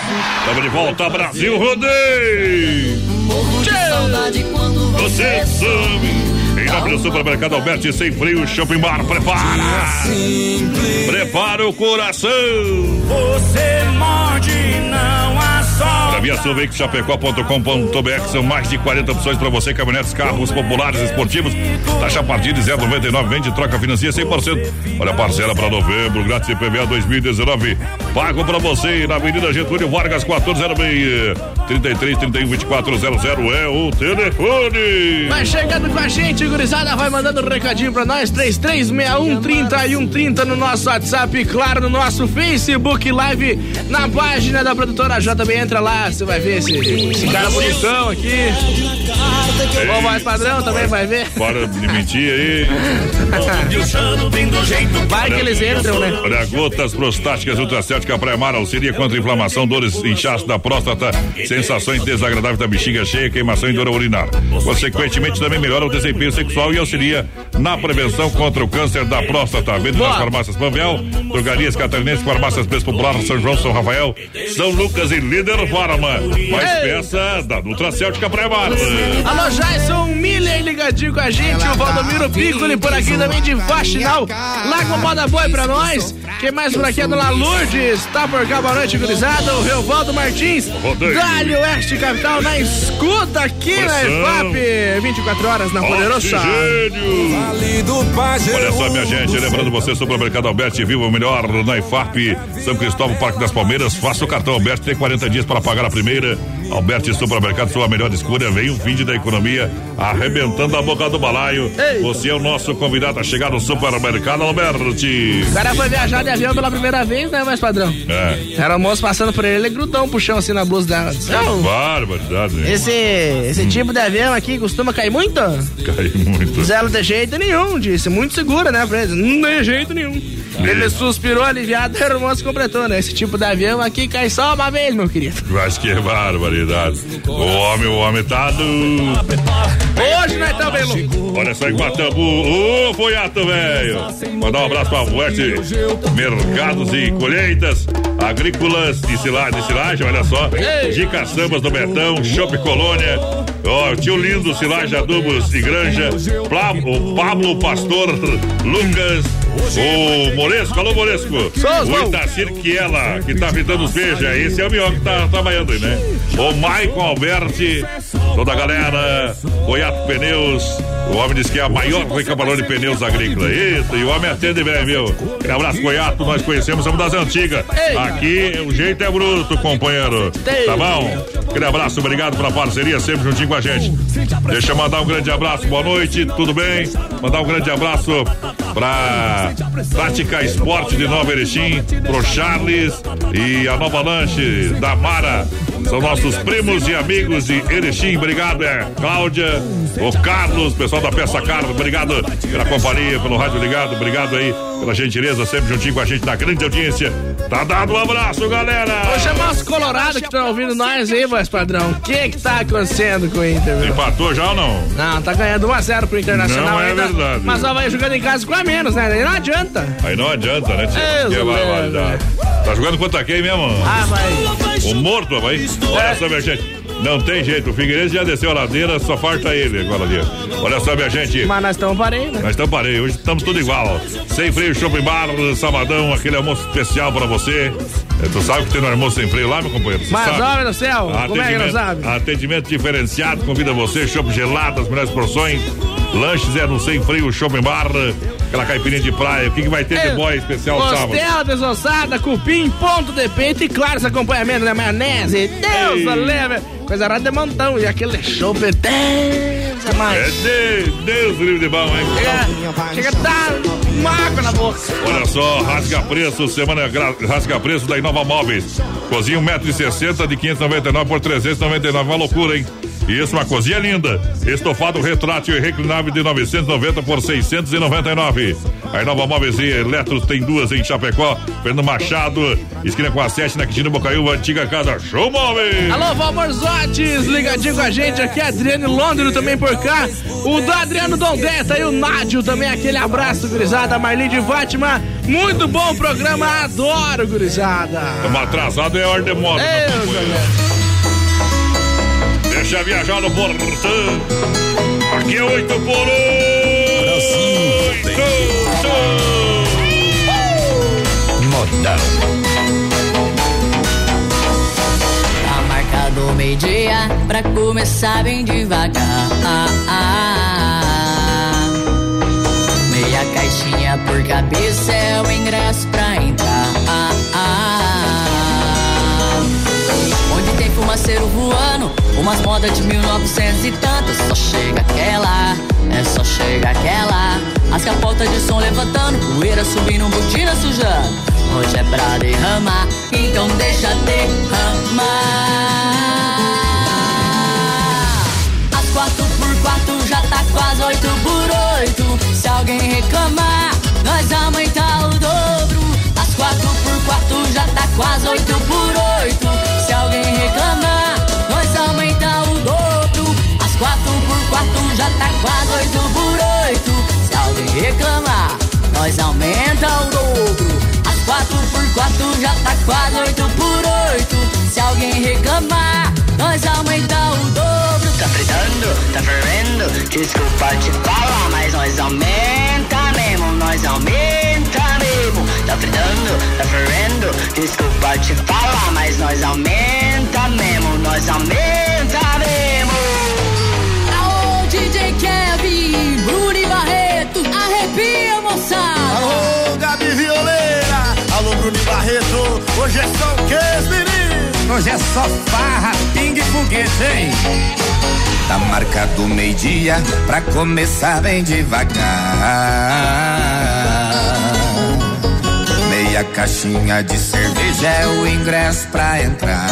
Tamo de volta, Brasil Rodeio! Morro de saudade quando Você some! Em do supermercado Alberti sem frio, Shopping Bar, prepara! Prepara o coração! Você morde, não assopra. Para Aviação Veículos Chapecó.com.br são mais de 40 opções para você, caminhonetes, carros populares, esportivos. Taxa a partir de 0,99, vende, troca, financia 100%. Olha parcela para novembro, grátis IPVA 2019. Pago para você na Avenida Getúlio Vargas 1406. 33 31 24 00 é o telefone. Vai chegando com a gente, gurizada, vai mandando um recadinho pra nós, 3361 30 e 130 no nosso WhatsApp e claro, no nosso Facebook Live, na página da produtora JB, entra lá, você vai ver esse, esse cara bonitão aqui. O mais padrão também vai ver. Para de mentir aí. Vai que eles entram, né? Olha, gotas prostáticas ultracéutica Praia Mar auxilia contra inflamação, dores, inchaço da próstata, sensações desagradáveis da bexiga cheia, queimação e dor ao urinar. Consequentemente, também melhora o desempenho sexual e auxilia na prevenção contra o câncer da próstata. Vende nas farmácias Panvel, drogarias catarinenses, farmácias Preço Popular, São João, São Rafael, São Lucas e Líder Farma. Mais peça da Nutracéutica Praia Mar. Alô, Jason Miller ligadinho com a gente, o Valdomiro Piccoli por aqui também de Faxinal. Lago Moda Boi pra nós. Quem mais por aqui é Dona Lourdes, tá por cá, boa noite, gurizada. O Reovaldo Martins, Rodeio. Oeste Capital, na escuta aqui na. EFAP. 24 horas na Poderosa. Olha só, minha gente, lembrando você, Supermercado Alberti, viva o melhor na IFAP, São Cristóvão, Parque das Palmeiras. Faça o cartão Alberti, tem 40 dias para pagar a primeira. Alberti Supermercado, sua melhor escolha. Vem o fim da economia, arrebentando a boca do balaio. Você é o nosso convidado a chegar no Supermercado Alberti. O cara foi viajar de avião pela primeira vez, né, mais padrão? É. Era o moço passando por ele, ele grudou um puxão assim na blusa dela. Não, Barbaridade, né? esse, esse tipo de avião aqui costuma cair muito? Cai muito. Zero de jeito nenhum, disse. Muito segura, né, pra ele? Não de jeito nenhum. Ele suspirou aliviado e o moço completou, né? Esse tipo de avião aqui cai só uma vez, meu querido. Mas que barbaridade. O homem, o homem tá do. Hoje bem loucos. Olha só em Guatambu, ô Foiato, velho. Mandar um abraço pra Oeste Mercados e Colheitas, Agrícolas de Silagem, de silagem olha só. De Caçambas do Betão, Shopping Colônia. Ó, tio lindo, Silagem Adubos e Granja. Pla- o Pablo Pastor Lucas. O Moresco, alô Moresco. O Itacir Kiela, que tá fitando os beijos. Esse é o melhor que tá trabalhando aí, né? O Maicon Alberti, toda a galera. Goiato Pneus. O homem diz que é a maior recapadora de pneus agrícola. Eita, e o homem atende bem, viu? Aquele abraço, Goiato, nós conhecemos, somos das antigas. Aqui o jeito é bruto, companheiro. Tá bom? Aquele abraço, obrigado pela parceria, sempre juntinho com a gente. Deixa eu mandar um grande abraço, boa noite, tudo bem? Mandar um grande abraço pra Prática Esporte de Nova Erechim, pro Charles e a Nova Lanche da Mara. São nossos primos e amigos de Erechim. Obrigado, é Cláudia, o Carlos, pessoal da Peça Carlos, obrigado pela companhia, pelo rádio ligado, obrigado aí pela gentileza, sempre juntinho com a gente na grande audiência. Tá dado um abraço, galera! Vou chamar os colorados que estão ouvindo nós aí, voz padrão. O que que tá acontecendo com o Inter, meu? Empatou já ou não? Não, tá ganhando 1x0 pro Internacional Não é ainda. verdade. Mas só vai jogando em casa com a menos, né? Aí não adianta. Aí não adianta, né, tio? Que. Tá jogando contra quem mesmo? Ah, vai. O morto, vai. Olha só, minha gente. Não tem jeito. O Figueirense já desceu a ladeira, só falta ele agora ali. Olha só, minha gente. Mas nós estamos parei, né? Nós estamos parei, hoje estamos tudo igual. Sem freio, shopping bar, sabadão, aquele almoço especial pra você. Eh, Tu sabe que tem no almoço sem freio lá, meu companheiro? Você Mas, sabe? homem do céu, como é que não sabe? Atendimento diferenciado, convida você, chopp gelado, as melhores porções. Lanches é no Sem Freio Shopping Bar, aquela caipirinha de praia. O que, que vai ter de boy especial sábado? Costela desossada, cupim, ponto de peito e claro, esse acompanhamento da maionese. Deus Ei. Coisa rara de montão. E aquele chopp, Deus é mais. É de Deus livre de bom, hein? Chega, chega a dar uma água na boca. Olha só, rasga preço, semana rasga preço da Inova Móveis. Cozinha 1,60m de 599 por 399, uma loucura, hein? Isso, uma cozinha linda. Estofado retrátil e reclinável de 990 por 699. A Nova Móveis e Eletros tem duas em Chapecó, Fernando Machado, esquina com a 7 na Quintino Bocaiúva, antiga casa Show Móveis. Alô, Valmorzotes, ligadinho com a gente aqui, Adriano Londres também por cá. O do Adriano Dondeta e o Nádio também, aquele abraço, gurizada. Marli de Fátima, muito bom programa, adoro, gurizada. Estamos atrasados é hora de moda. Deixa viajar no portão. Aqui é 8 por 8. Modão. Tá marcado meio-dia pra começar bem devagar. Meia caixinha por cabeça é o ingresso pra entrar. Onde tem fumaceiro voando, umas modas de 1900 e tantos. Só chega aquela, é só chega aquela. As capotas de som levantando, poeira subindo, botina sujando. Hoje é pra derramar, então deixa derramar. As quatro por quatro já tá quase oito por oito. Se alguém reclamar, nós aumentar o dobro. As quatro por quatro já tá quase oito por oito. Quatro já tá quase oito por oito. Se alguém reclamar, nós aumenta o dobro. As quatro por quatro já tá quase oito por oito. Se alguém reclamar, nós aumenta o dobro. Tá fritando, tá fervendo. Desculpa te falar, mas nós aumenta mesmo, nós aumenta mesmo. Tá fritando, tá fervendo. Desculpa te falar, mas nós aumenta mesmo, nós aumenta Kevin, Bruno e Barreto, arrepia, moçada. Alô, Gabi Violeira. Alô, Bruno e Barreto. Hoje é só o que, menino? Hoje é só farra, pingue e foguete, hein? Tá marcado meio-dia pra começar bem devagar. Meia caixinha de cerveja é o ingresso pra entrar.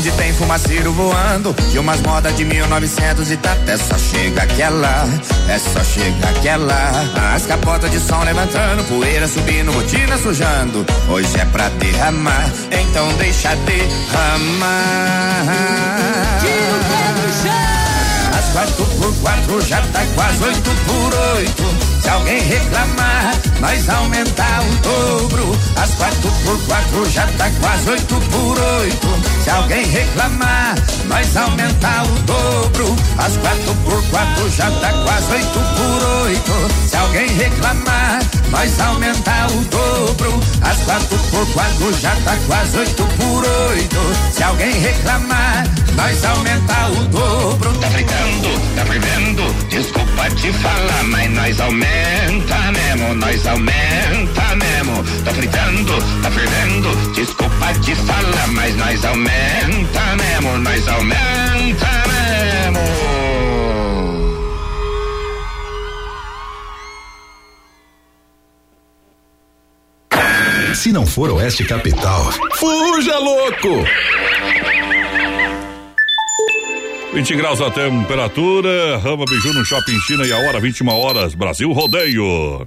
Onde tem fumaceiro voando e umas modas de 1900 e tanto. É só chega aquela, é só chega aquela. As capotas de som levantando, poeira subindo, rotina sujando. Hoje é pra derramar, então deixa derramar. As quatro por quatro já tá quase oito por oito. Se alguém reclamar, nós aumentar o dobro. As quatro por quatro já tá quase oito por oito. Se alguém reclamar, nós aumentar o dobro. As quatro por quatro já tá quase oito por oito. Se alguém reclamar, nós aumentar o dobro. As quatro por quatro já tá quase oito por oito. Se alguém reclamar, nós aumentar o dobro. Tá fritando, tá fervendo, desculpa te falar, mas nós aumenta mesmo, nós aumenta mesmo. Tá fritando, tá fervendo, desculpa te falar, mas nós aumenta mesmo, nós aumenta mesmo. Se não for Oeste Capital, fuja louco! 20 graus a temperatura, Rama Biju no Shopping China e a hora 21 horas, Brasil Rodeio.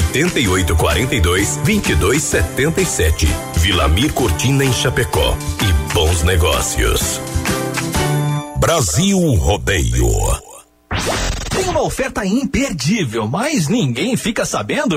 88 42 22 77. Vilamir Cortina em Chapecó. E bons negócios. Brasil Rodeio. Tem uma oferta imperdível, mas ninguém fica sabendo?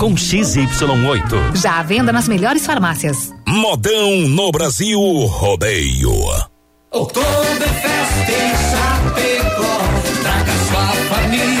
com XY8. Já à venda nas melhores farmácias. Modão no Brasil Rodeio. Oktoberfest em Chapecó. Traga sua família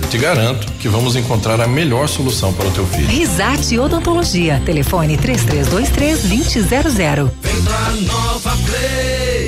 Eu te garanto que vamos encontrar a melhor solução para o teu filho. Risate Odontologia. Telefone 3323 2000. Vem pra Nova Play.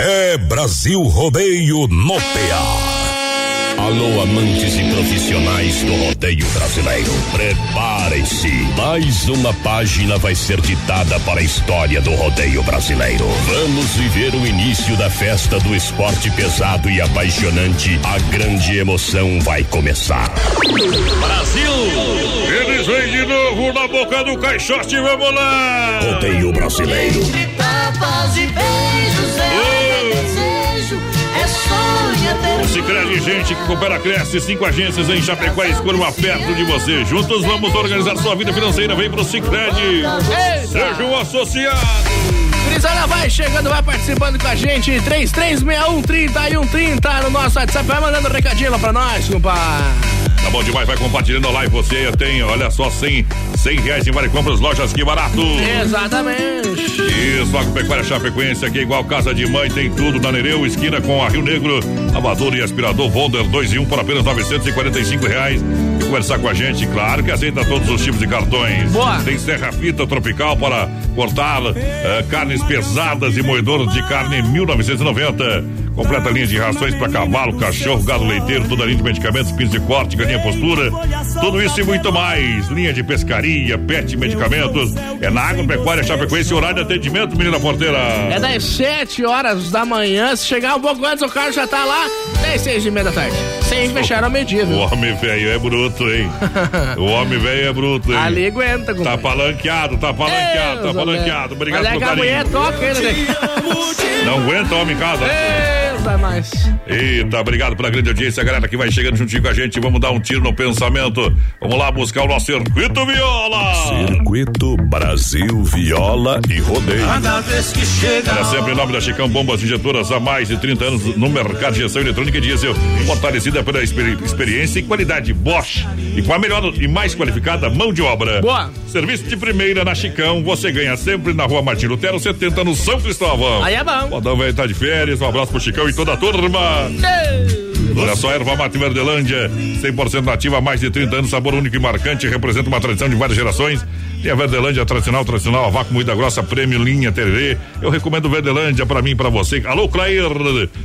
É Brasil Rodeio no PA. Alô, amantes e profissionais do rodeio brasileiro. Preparem-se. Mais uma página vai ser ditada para a história do rodeio brasileiro. Vamos viver o início da festa do esporte pesado e apaixonante. A grande emoção vai começar. Brasil! Eles vêm de novo na boca do caixote, vamos lá! Rodeio brasileiro. De tapas e O Cicred, gente que coopera, cresce. Cinco agências em Chapecó e escolha uma perto de você. Juntos vamos organizar sua vida financeira. Vem pro Cicred. Seja um associado. Gurizada, vai chegando, vai participando com a gente. 3361 3130 no nosso WhatsApp. Vai mandando um recadinho lá pra nós, compadre. Tá bom demais, vai compartilhando a live. Você tem, olha só, 100, 100 reais em vale compras, lojas que barato. Exatamente. Isso, Agropecuária Chapecoense, aqui é igual casa de mãe, tem tudo na Nereu, esquina com a Rio Negro, lavador e aspirador Volder 2 em 1 por apenas 945 reais. E conversar com a gente, claro que aceita todos os tipos de cartões. Boa. Tem serra fita tropical para cortar eh, carnes pesadas e moedor de carne 1990. Completa linha de rações para cavalo, cachorro, gado leiteiro, toda linha de medicamentos, pins de corte, galinha postura, tudo isso e muito mais. Linha de pescaria, pet medicamentos. É na Agropecuária Chapecoense, horário de atendimento, menina porteira. É das 7 horas da manhã. Se chegar um pouco antes, o carro já tá lá. 10, 6 e meia da tarde. Sem fechar meio-dia, viu? O homem velho é bruto, hein? o homem velho é bruto, hein? Ali aguenta, Tá palanqueado, tá palanqueado, tá palanqueado. Obrigado Mas é pelo que a mulher carinho. toca né? Não aguenta homem em casa. Deus mais. Eita, obrigado pela grande audiência, galera que vai chegando juntinho com a gente. Vamos dar um tiro no pensamento. Vamos lá buscar o nosso circuito viola. Circuito Brasil Viola e Rodeio. Cada vez que chega. Olha sempre em nome da Chicão Bombas Injetoras há mais de 30 anos no mercado de injeção eletrônica e diesel, fortalecida pela experi- experiência e qualidade Bosch e com a melhor e mais qualificada mão de obra. Boa. Serviço de primeira na Chicão, você ganha sempre na rua Martin Lutero 70 no São Cristóvão. Aí é bom. Modão vai estar de férias, um abraço pro Chicão e toda a turma. Olha só, erva mate Verdelândia, 100% nativa há mais de 30 anos, sabor único e marcante, representa uma tradição de várias gerações. Tem a Verdelândia tradicional, tradicional, a vácuo moída grossa, prêmio, linha, tererê. Eu recomendo Verdelândia pra mim e pra você. Alô, Clair,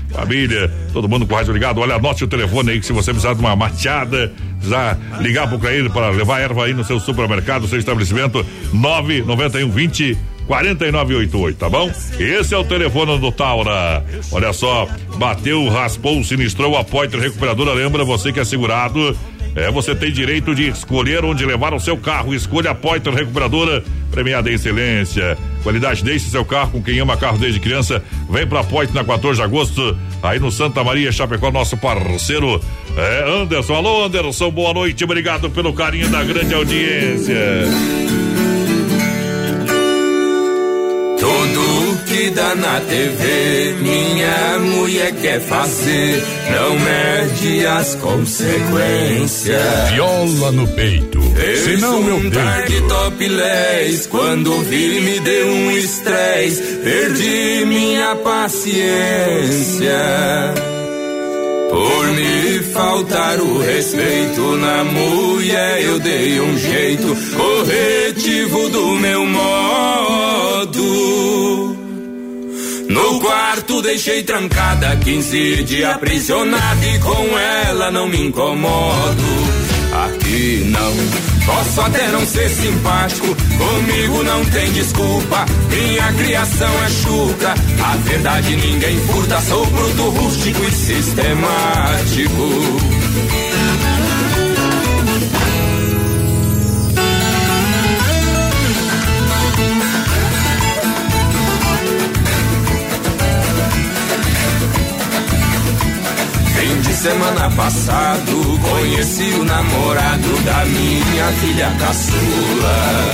família, todo mundo com o rádio ligado. Olha, anote o telefone aí que se você precisar de uma mateada, precisar ligar pro Clair para levar erva aí no seu supermercado, seu estabelecimento, 991 20 4988, tá bom? Esse é o telefone do Taura. Olha só, bateu, raspou, sinistrou a Poiter Recuperadora. Lembra você que é segurado? É, você tem direito de escolher onde levar o seu carro. Escolha a Poiter Recuperadora, premiada em excelência. Qualidade, deixe seu carro com quem ama carro desde criança. Vem pra Poiter na 14 de agosto, aí no Santa Maria, Chapecó, nosso parceiro. É, Anderson. Alô, Anderson, boa noite. Obrigado pelo carinho da grande audiência. Tudo que dá na TV, minha mulher quer fazer, não mede as consequências. Viola no peito. Fez Senão eu um tarde deito. topless, quando vi me deu um estresse, perdi minha paciência. Por me faltar o respeito na mulher, eu dei um jeito corretivo do meu modo. No quarto deixei trancada 15 dias aprisionada e com ela não me incomodo. Aqui não, posso até não ser simpático, comigo não tem desculpa. Minha criação é chuca, a verdade ninguém furta. Sou bruto, rústico e sistemático. Semana passado, conheci o namorado da minha filha caçula.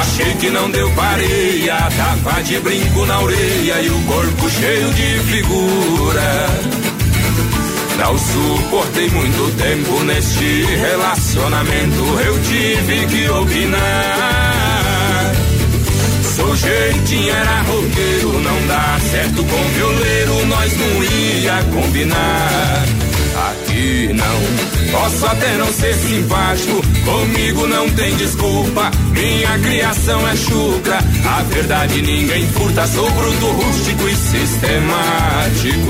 Achei que não deu pareia, tava de brinco na orelha e o corpo cheio de figura. Não suportei muito tempo neste relacionamento, eu tive que opinar. Sou jeitinho, era roqueiro, não dá certo com violeiro, nós não ia combinar. Aqui não, posso até não ser simpático, comigo não tem desculpa. Minha criação é chucra, a verdade ninguém furta. Sou bruto, rústico e sistemático.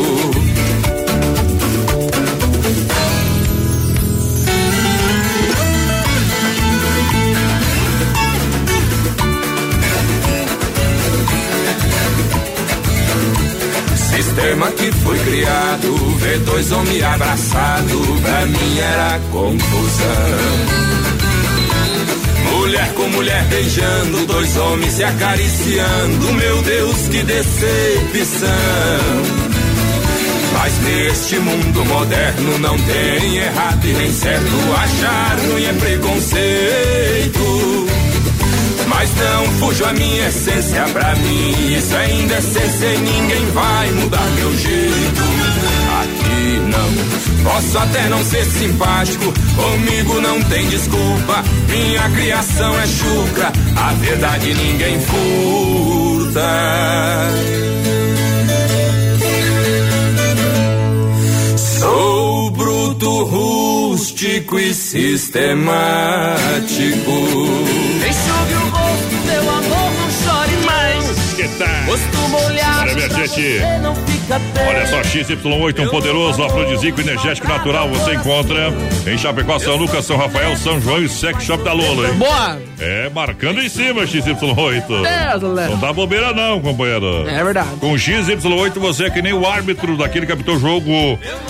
Sistema que foi criado, ver dois homens abraçados, pra mim era confusão. Mulher com mulher beijando, dois homens se acariciando, meu Deus, que decepção. Mas neste mundo moderno não tem errado e nem certo, achar ruim é preconceito. Mas não fujo a minha essência pra mim. Isso ainda é essência e ninguém vai mudar meu jeito. Aqui não, posso até não ser simpático. Comigo não tem desculpa. Minha criação é chucra. A verdade ninguém furta. Sou bruto, rústico e sistemático. Enxugue o rosto, meu olhar Olha, minha gente. você, não fica perto. Olha só, XY8, um poderoso afrodisíaco energético natural. Você encontra em Chapecó, São Lucas, São Rafael, São João e Sex Shop da Lola, hein? Boa! É, marcando em cima, XY8. Deus, Léo. Não dá bobeira, não, companheiro. É verdade. Com XY8, você é que nem o árbitro daquele que apitou o jogo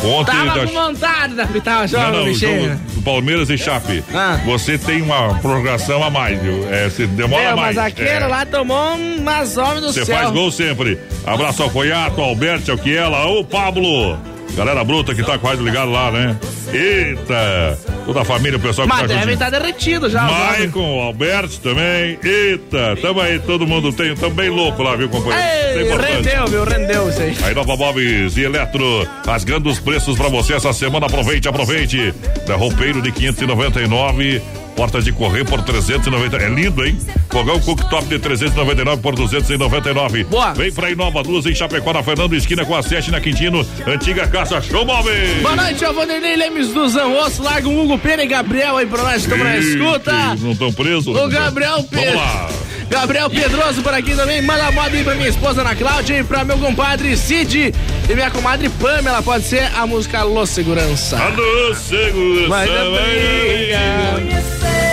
ontem. Tava da... com vontade de apitar o Não, jogo, não, o bichinho. jogo do Palmeiras e Chape. Ah. Você tem uma prorrogação a mais, viu? É, você demora É, mais. mas aquele É. lá tomou umas homens do Você céu. faz gol sempre. Abraço ao Foiato, ao Alberto, ao Kiela, ô Pablo. Galera bruta que tá rádio ligado lá, né? Eita! Toda a família, o pessoal que Mas tá deve estar derretido já. homens. Maicon, Alberto também. Eita, tamo aí, todo mundo tem, tamo bem louco lá, viu, companheiro? É Ei, importante. rendeu, viu? Rendeu isso aí. Aí Nova Móveis e Eletro, rasgando os preços pra você essa semana. Aproveite, aproveite. Da roupeiro de 599, portas de correr por 390. É lindo, hein? Fogão cooktop de 399 por 299. Boa. Vem pra Inova Luz em Chapecó, na Fernando Esquina com a 7 na Quintino. Antiga Caça Show Móveis. Boa noite, ao Vanderlei Lemes do Zanrosso. Larga o Hugo Pena e Gabriel aí pra nós, estamos na escuta. Não estão presos? O Gabriel Vamos Pedro. lá. Gabriel Pedroso por aqui também. Manda moda aí pra minha esposa Ana Cláudia e pra meu compadre Cid e minha comadre Pamela. Pode ser a música Alô Segurança. Alô, segurança. Vai dar briga.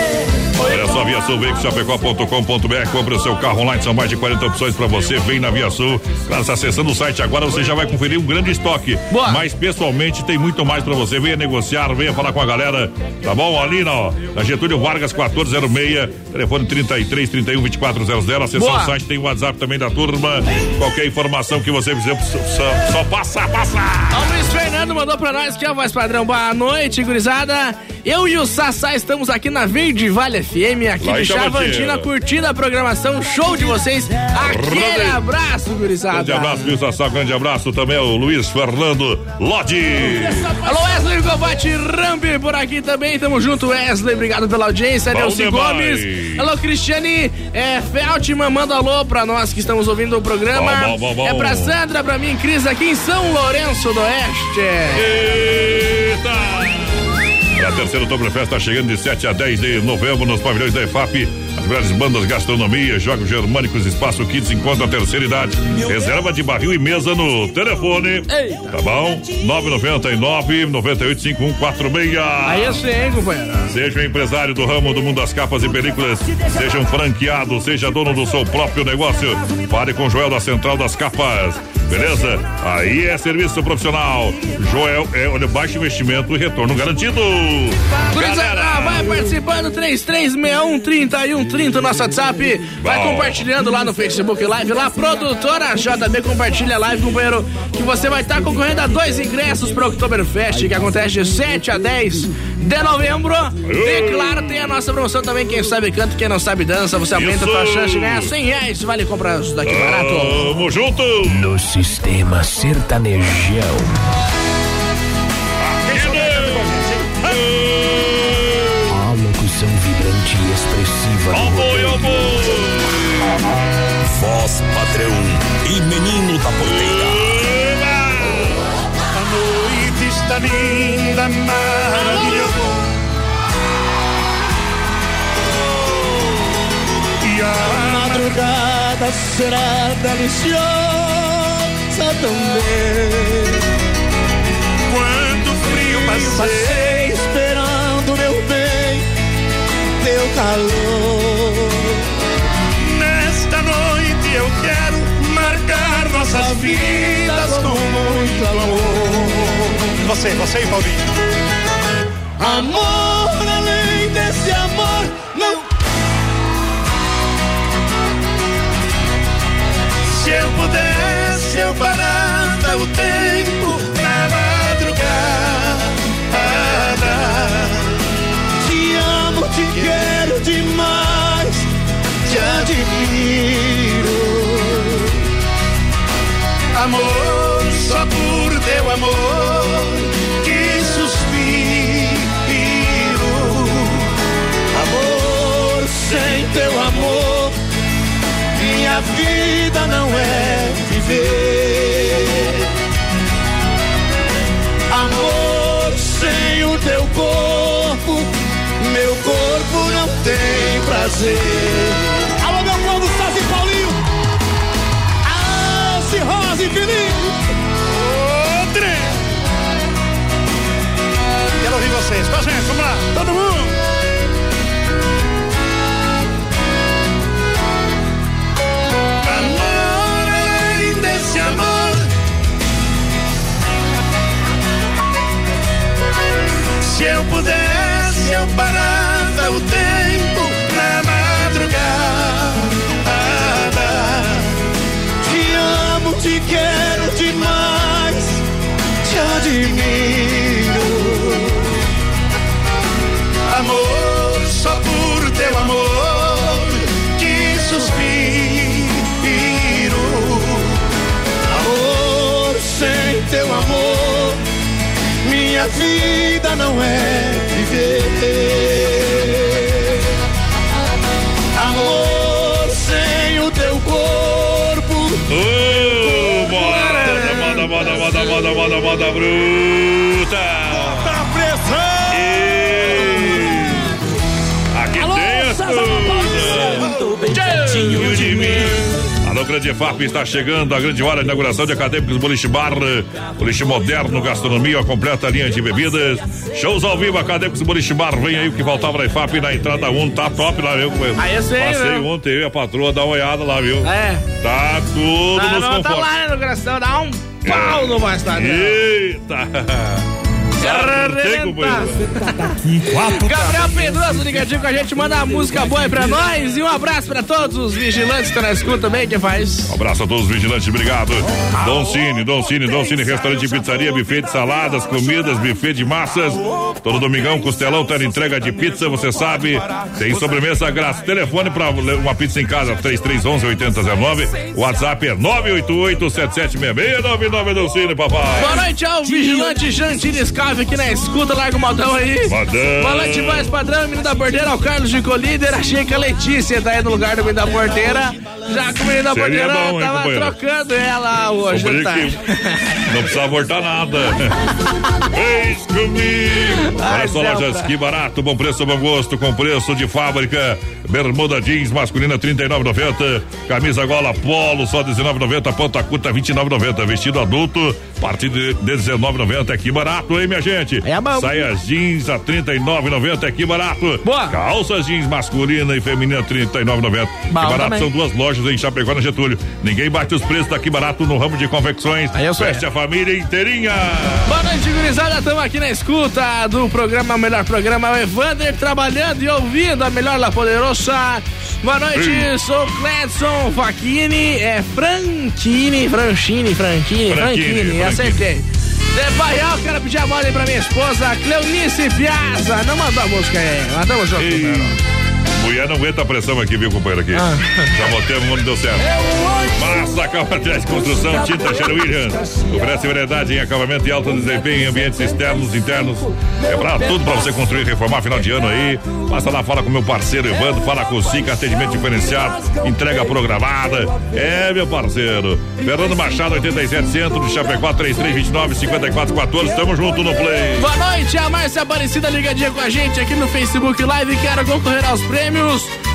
Olha só, Via Sul, Chapecó.com.br. Compre o seu carro online, são mais de 40 opções para você. Vem na Via Sul. Claro, se acessando o site agora, você já vai conferir um grande estoque. Boa. Mas pessoalmente tem muito mais para você. Venha negociar, venha falar com a galera. Tá bom? Ali na, ó, na Getúlio Vargas 1406, telefone 33 31 2400. Acessar Boa. o site, tem o WhatsApp também da turma. Qualquer informação que você fizer, só, só, passa, passa. Ó, O Luiz Fernando mandou pra nós que é a voz padrão. Boa noite, gurizada. Eu e o Sassá estamos aqui na Verde Vale FM, aqui Lá de Chavantina. Curtindo a programação. Show de vocês. Aquele abraço, gurizada. Grande abraço, viu, Sassá? Grande abraço também ao Luiz Fernando Lodi. Alô, Wesley Covate Rambi por aqui também. Tamo junto, Wesley. Obrigado pela audiência. Nelson. Gomes. Alô, Cristiane é, Feltman. Manda alô pra nós que estamos ouvindo o programa. Bom, bom, bom. É pra Sandra, pra mim, Cris, aqui em São Lourenço do Oeste. Eita! A terceira Oktoberfest está chegando de 7 a 10 de novembro nos pavilhões da EFAP. As melhores bandas, gastronomia, jogos germânicos, espaço kids encontra a terceira idade. Reserva de barril e mesa no telefone. Eita. Tá bom? 999 985146. Aí sim, hein, companheiro? Seja um empresário do ramo do mundo das capas e películas, seja um franqueado, seja dono do seu próprio negócio. Fale com Joel da Central das Capas. Beleza? Aí é serviço profissional. Joel é olha, baixo investimento e retorno garantido. Gurizada, vai participando 3361-3130 nosso WhatsApp. Vai Bom. compartilhando lá no Facebook Live, lá, produtora JB compartilha a live, companheiro, que você vai estar concorrendo a dois ingressos para o Oktoberfest, que acontece de 7 a 10 de novembro. E claro, tem a nossa promoção também, quem sabe canta, quem não sabe dança, você aumenta a sua chance de ganhar 100 reais, vale comprar isso daqui barato. Tamo junto. No sistema sertanejão. Voz padrão e menino da porteira. A noite está linda, maravilhosa. E a madrugada será deliciosa também. Quando o frio passei esperando meu bem, teu calor. Eu quero marcar nossas vidas com muito amor. Você, você e Paulinho. Amor, além desse amor, não. Se eu pudesse, eu parava o tempo amor que suspiro. Amor, sem teu amor, minha vida não é viver. Amor, sem o teu corpo, meu corpo não tem prazer. Dance, vamos lá, todo mundo! Amor, desse amor. Se eu pudesse, eu parava o tempo na madrugada. Te amo, te quero demais. Te admiro Amor, só por teu amor que suspiro. Amor, sem teu amor, minha vida não é viver. Amor, sem o teu corpo. Ô, moda, moda, moda, moda, moda, moda, moda bruta. Cheio de mim. Alô, Grande FAP, está chegando a grande hora de inauguração de Acadêmicos Boliche Bar, boliche moderno, gastronomia, a completa linha de bebidas, shows ao vivo, Acadêmicos Boliche Bar, vem aí o que faltava na IFAP, na entrada 1, tá top lá, viu? Aí eu sei, Passei viu? ontem, eu e a patroa, dá uma olhada lá, viu? É. Tá tudo Ah, nos não, tá lá no coração, dá um pau no bastante. Eita! Gabriel Pedroso ligadinho com a gente, manda a música boa aí pra nós e um abraço pra todos os vigilantes que estão na escuta também, que faz. Um abraço a todos os vigilantes, obrigado. Dom Cine, Dom Cine, Dom Cine, restaurante de pizzaria, buffet de saladas, comidas, buffet de massas. Todo domingão, costelão, tá na entrega de pizza, você sabe. Tem sobremesa grátis. Telefone pra uma pizza em casa, 3311 8009. WhatsApp é 988 7766 99 Dom Cine, papai. Boa noite ao vigilante Jantinescal 9 aqui na escuta, larga o modão aí. Modão. Volante mais padrão, menino da bordeira, o Carlos de Colíder, achei que a Letícia tá aí no lugar do menino da bordeira. Já que o menino da bordeira hein, tava trocando ela hoje. Não precisa abortar nada. Eis comigo. Olha só, lojas, que barato, bom preço, bom gosto, com preço de fábrica. Bermuda jeans masculina 39,90. Camisa gola polo só 19,90. Ponta curta 29,90. Vestido adulto partir de 19,90. É que barato, hein, minha gente? É bom. Saias jeans a 39,90. É que barato. Boa. Calças jeans masculina e feminina 39,90. Que barato também. são duas lojas em Chapecó, na Getúlio. Ninguém bate os preços daqui barato no ramo de confecções. Aí eu sei. Veste a família inteirinha. Boa noite, gurizada. Estamos aqui na escuta do programa, o melhor programa. O Evander trabalhando e ouvindo a melhor La Poderosa. Boa noite, sou Cledson Facchini. É Franchini, Franchini, Franchini, Franchini, Franchini. Franchini. Acertei. De Baial, quero pedir a moda aí pra minha esposa, Cleonice Piazza. Não mandou a música aí, mas tamo junto. Mulher não aguenta a pressão aqui, viu, companheiro? Aqui. Ah. Já botei o não deu certo. Massa Calmatriz Construção, Tinta Cheiro Williams. Oferece variedade em acabamento e alto desempenho em ambientes externos, internos. É pra tudo pra você construir e reformar final de ano aí. Passa lá, fala com meu parceiro Evandro, fala com o Sica, atendimento diferenciado, entrega programada. É, meu parceiro. Fernando Machado, 87 Centro, de Chapecó, 3329 5414. Tamo junto no Play. Boa noite, a Márcia Aparecida ligadinha com a gente aqui no Facebook Live. Quero concorrer aos prêmios.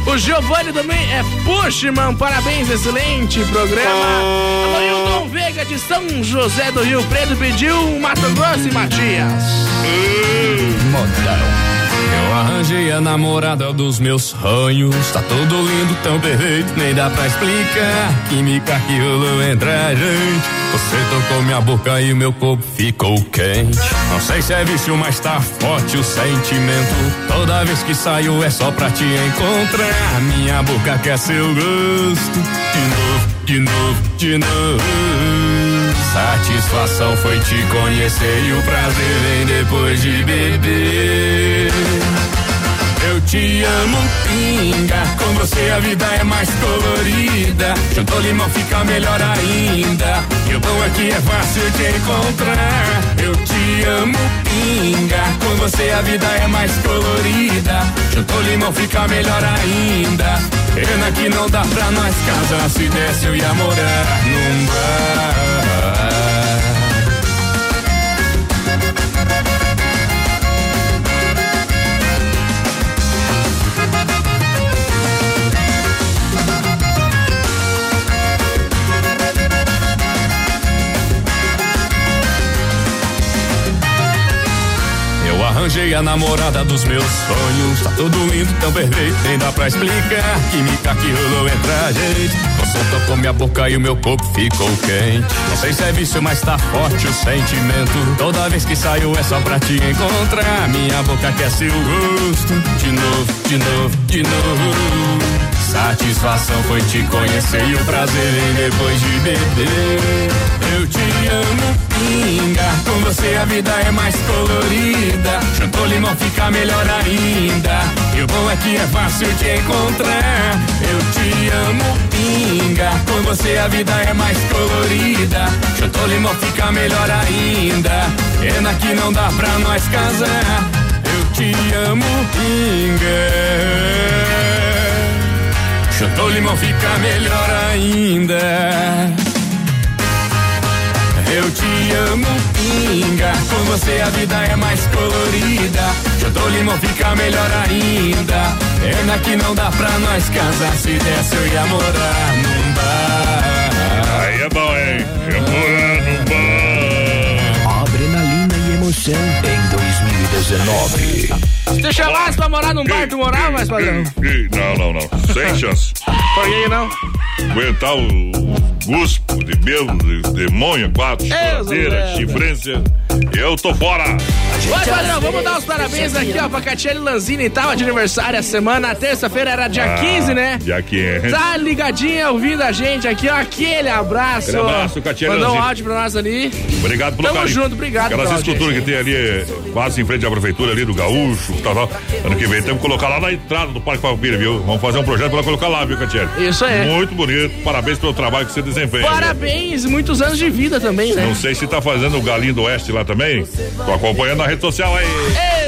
O Giovanni também é Pushman. Parabéns, excelente programa. Alô, Hilton Veiga de São José do Rio Preto pediu Mato Grosso e Matias. Eu arranjei a namorada dos meus sonhos. Tá tudo lindo, tão perfeito, nem dá pra explicar. Química que rolou entre a gente. Você tocou minha boca e meu corpo ficou quente. Não sei se é vício, mas tá forte o sentimento. Toda vez que saio é só pra te encontrar. Minha boca quer seu gosto. De novo, de novo, de novo. Satisfação foi te conhecer e o prazer vem depois de beber. Te amo, pinga. Com você a vida é mais colorida. Juntou limão fica melhor ainda. E o bom aqui é fácil de encontrar. Eu te amo, pinga. Com você a vida é mais colorida. Juntou limão fica melhor ainda. Pena que não dá pra nós casar. Se desse eu ia morar num bar. Beijei a namorada dos meus sonhos. Tá tudo lindo, tão perfeito. Nem dá pra explicar. Química que rolou entre a gente. Você tocou minha boca e o meu corpo ficou quente. Não sei se é vício, mas tá forte o sentimento. Toda vez que saio é só pra te encontrar. Minha boca quer seu gosto. De novo, de novo, de novo. Satisfação foi te conhecer e o prazer vem depois de beber. Eu te amo, pinga. Com você a vida é mais colorida. Juntou limão fica melhor ainda. E o bom é que é fácil te encontrar. Eu te amo, pinga. Com você a vida é mais colorida. Juntou limão fica melhor ainda. Pena que não dá pra nós casar. Eu te amo, pinga. Chutou limão fica melhor ainda. Eu te amo, pinga. Com você a vida é mais colorida. Chutou limão fica melhor ainda. Pena que não dá pra nós casar. Se desse eu ia morar num bar. Aí é bom, hein? Eu morar. Emoção em 2019. Se tu chamasse pra morar num bar, tu morava, mais padrão? Não, não, não. Sem chance. Que não? Aguentar o guspo de belo, de demônio, quatro, choradeira, chifrência. Eu tô fora. Vai, padrão, vamos dar os parabéns aqui, ó, pra Catiele Lanzini. Tava de aniversário a semana, terça-feira era dia Ah, 15, né? Dia 15. Tá ligadinha, ouvindo a gente aqui, ó. Aquele abraço. Aquele abraço, Catiele Mandou um áudio pra nós ali. Obrigado pelo Tamo carinho. junto, obrigado Aquelas esculturas que tem ali, quase em frente à prefeitura ali do Gaúcho, tal, tal. Ano que vem temos que colocar lá na entrada do Parque Palmeiras, viu? Vamos fazer um projeto pra colocar lá, viu, Catiele? Isso aí. Muito bonito. Parabéns pelo trabalho que você desempenha. viu? Parabéns, muitos anos de vida também, né? Não sei se tá fazendo o Galinho do Oeste lá também. Tô acompanhando na rede social aí.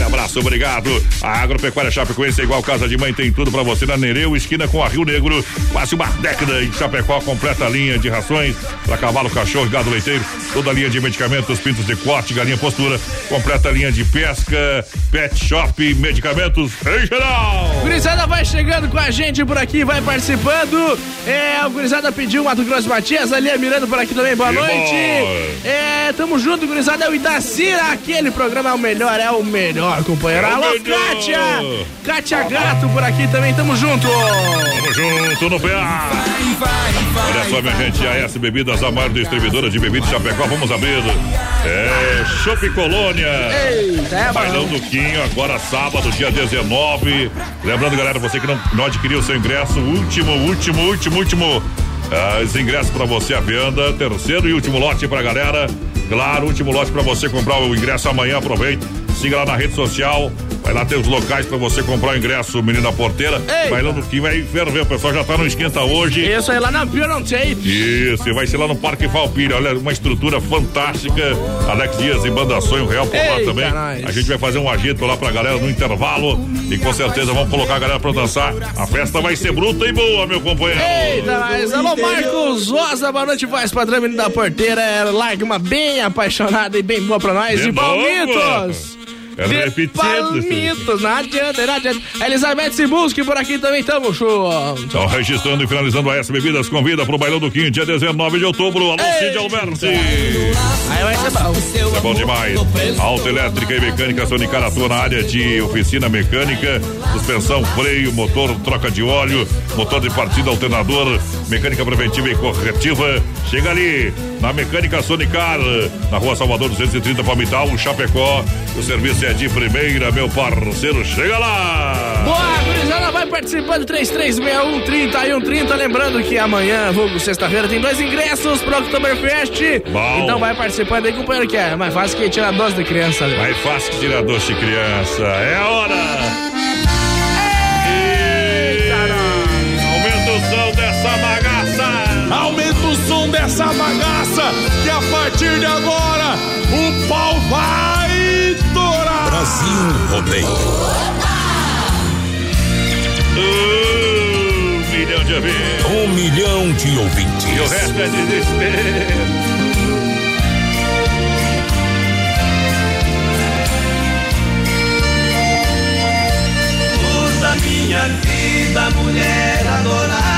Aquele abraço, obrigado. A Agropecuária Chapecoense é igual casa de mãe, tem tudo pra você na Nereu, esquina com a Rio Negro. Quase uma década em Chapecó, completa linha de rações para cavalo, cachorro gado leiteiro. Toda a linha de medicamentos, pintos de corte, galinha postura. Completa a linha de pesca, pet shop, medicamentos em geral. Gurizada vai chegando com a gente por aqui, vai participando. É, o Gurizada pediu Mato Grosso Matias, ali é mirando por aqui também, boa Que noite. bom. É, tamo junto, Gurizada, é o Idacira, aquele programa é o melhor, é o melhor, companheiro. É Alô, melhor. Kátia! Kátia Gato por aqui também, tamo junto. Tamo junto no PA. Olha só, minha gente, a S Bebidas, a maior distribuidora de bebidas de Chapecó, vamos abrir. É, Chopp Colônia. Eita, é Bailão do Quinho, agora sábado, dia 19. Lembrando, galera, você que não, não adquiriu o seu ingresso, último, último, último, último. ah, os ingressos pra você à venda, terceiro e último lote pra galera. Claro, último lote pra você comprar o ingresso amanhã, aproveite. Siga lá na rede social. Vai lá ter os locais pra você comprar o ingresso, menina porteira. Eita. Bailão do Quinho vai ferver, o pessoal já tá no esquenta hoje. Isso aí lá na Pure on Tape. Isso, e vai ser lá no Parque Valpira. Olha, uma estrutura fantástica. Alex Dias e Banda Sonho Real por lá também. nós. A gente vai fazer um agito lá pra galera no intervalo. E com certeza vamos colocar a galera pra dançar. A festa vai ser bruta e boa, meu companheiro. Eita, mas alô, Marcos Rosa, boa noite, voz padrão menino da porteira. É, Larga uma bem apaixonada e bem boa pra nós. De De? Palmitos. Repetido. Não adianta, não adianta. Elizabeth Sibuski por aqui também, tamo show. Então, registrando e finalizando a S Bebidas, convida pro Bailão do Quinto, dia 19 de outubro. Alô, Cid Alberti. Aí vai ser bom. É bom demais. Autoelétrica e mecânica Sonicar atua na área de oficina mecânica, suspensão, freio, motor, troca de óleo, motor de partida, alternador, mecânica preventiva e corretiva. Chega ali na Mecânica Sonicar, na rua Salvador 230 Palmital, Chapecó. O serviço é de primeira, meu parceiro. Chega lá! Boa, gurizada, vai participando 3361 30 e 130. Lembrando que amanhã, vulgo sexta-feira, tem dois ingressos pro Oktoberfest. Bom. Então vai participando aí, companheiro, que é mais fácil que tirar dose de criança. né? Mais fácil que tirar doce de criança. É a hora! Aumenta o som dessa bagaça! Aumenta o som dessa bagaça, que a partir de agora o pau vai. Brasil Rodeio. Um milhão de ouvintes. Um milhão de ouvintes. E o resto é desespero. Da minha vida, mulher adorada,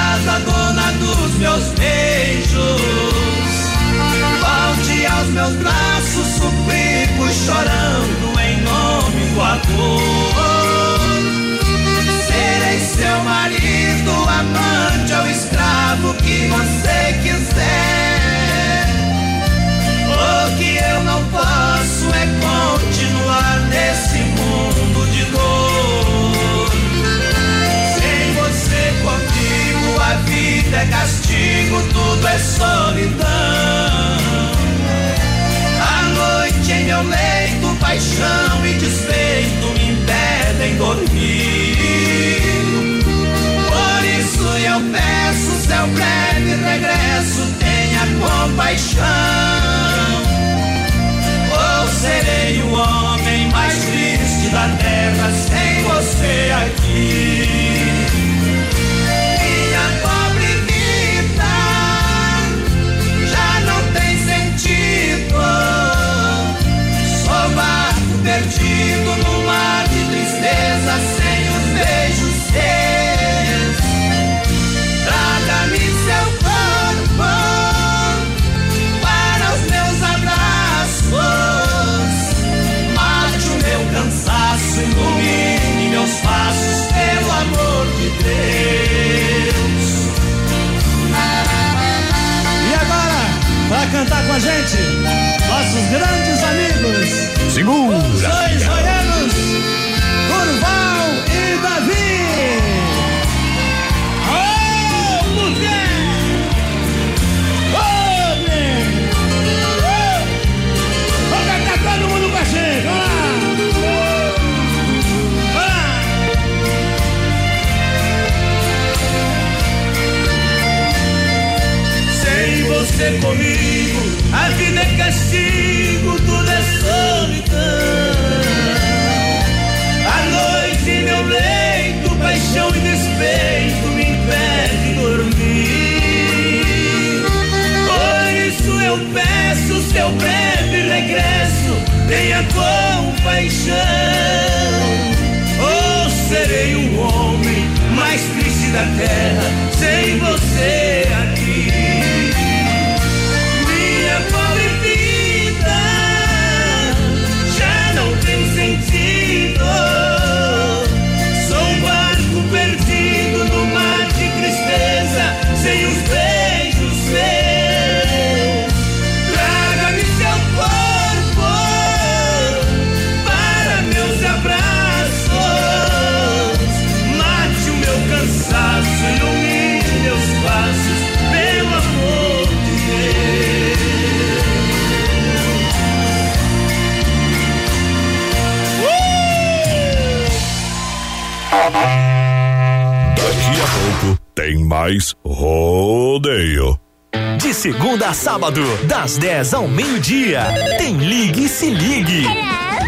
sábado, das 10 ao meio-dia, tem Ligue e Se Ligue.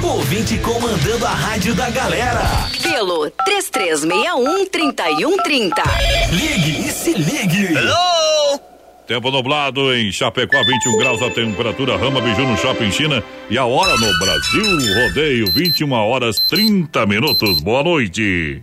Ouvinte comandando a rádio da galera. Pelo 3361 3130. Ligue e Se Ligue. Tempo nublado em Chapecó, 21 graus a temperatura, Rama Biju no Shopping China e a hora no Brasil, rodeio, 21 horas 30 minutos. Boa noite.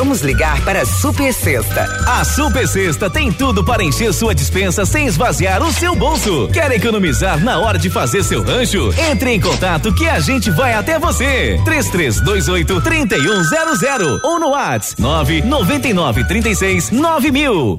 Vamos ligar para a Super Sexta. A Super Sexta tem tudo para encher sua dispensa sem esvaziar o seu bolso. Quer economizar na hora de fazer seu rancho? Entre em contato que a gente vai até você. 3328 3100 ou no WhatsApp 999 36 9000.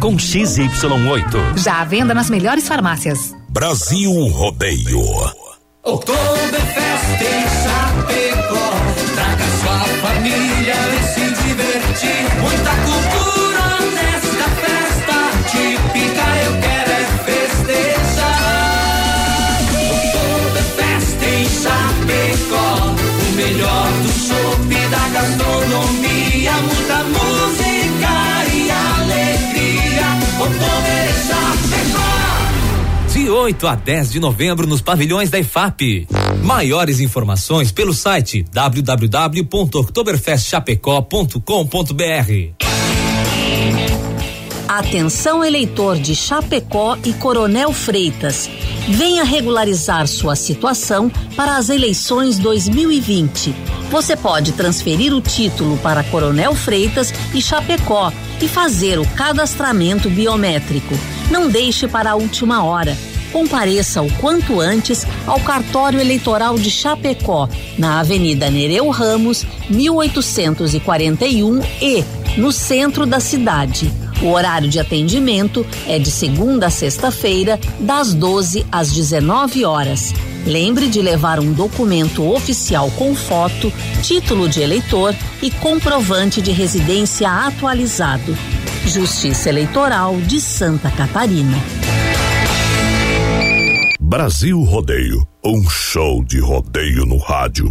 com XY8. Já à venda nas melhores farmácias. Brasil Rodeio. Oktoberfest em Chapecó. Traga sua família e se divertir. Muita cultura De 8 a 10 de novembro nos pavilhões da IFAP. Maiores informações pelo site www.oktoberfestchapecó.com.br. Atenção eleitor de Chapecó e Coronel Freitas. Venha regularizar sua situação para as eleições 2020. Você pode transferir o título para Coronel Freitas e Chapecó e fazer o cadastramento biométrico. Não deixe para a última hora. Compareça o quanto antes ao cartório eleitoral de Chapecó, na Avenida Nereu Ramos, 1841 e no centro da cidade. O horário de atendimento é de segunda a sexta-feira, das 12 às 19 horas. Lembre de levar um documento oficial com foto, título de eleitor e comprovante de residência atualizado. Justiça Eleitoral de Santa Catarina. Brasil Rodeio. Um show de rodeio no rádio.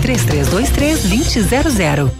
3323-2000.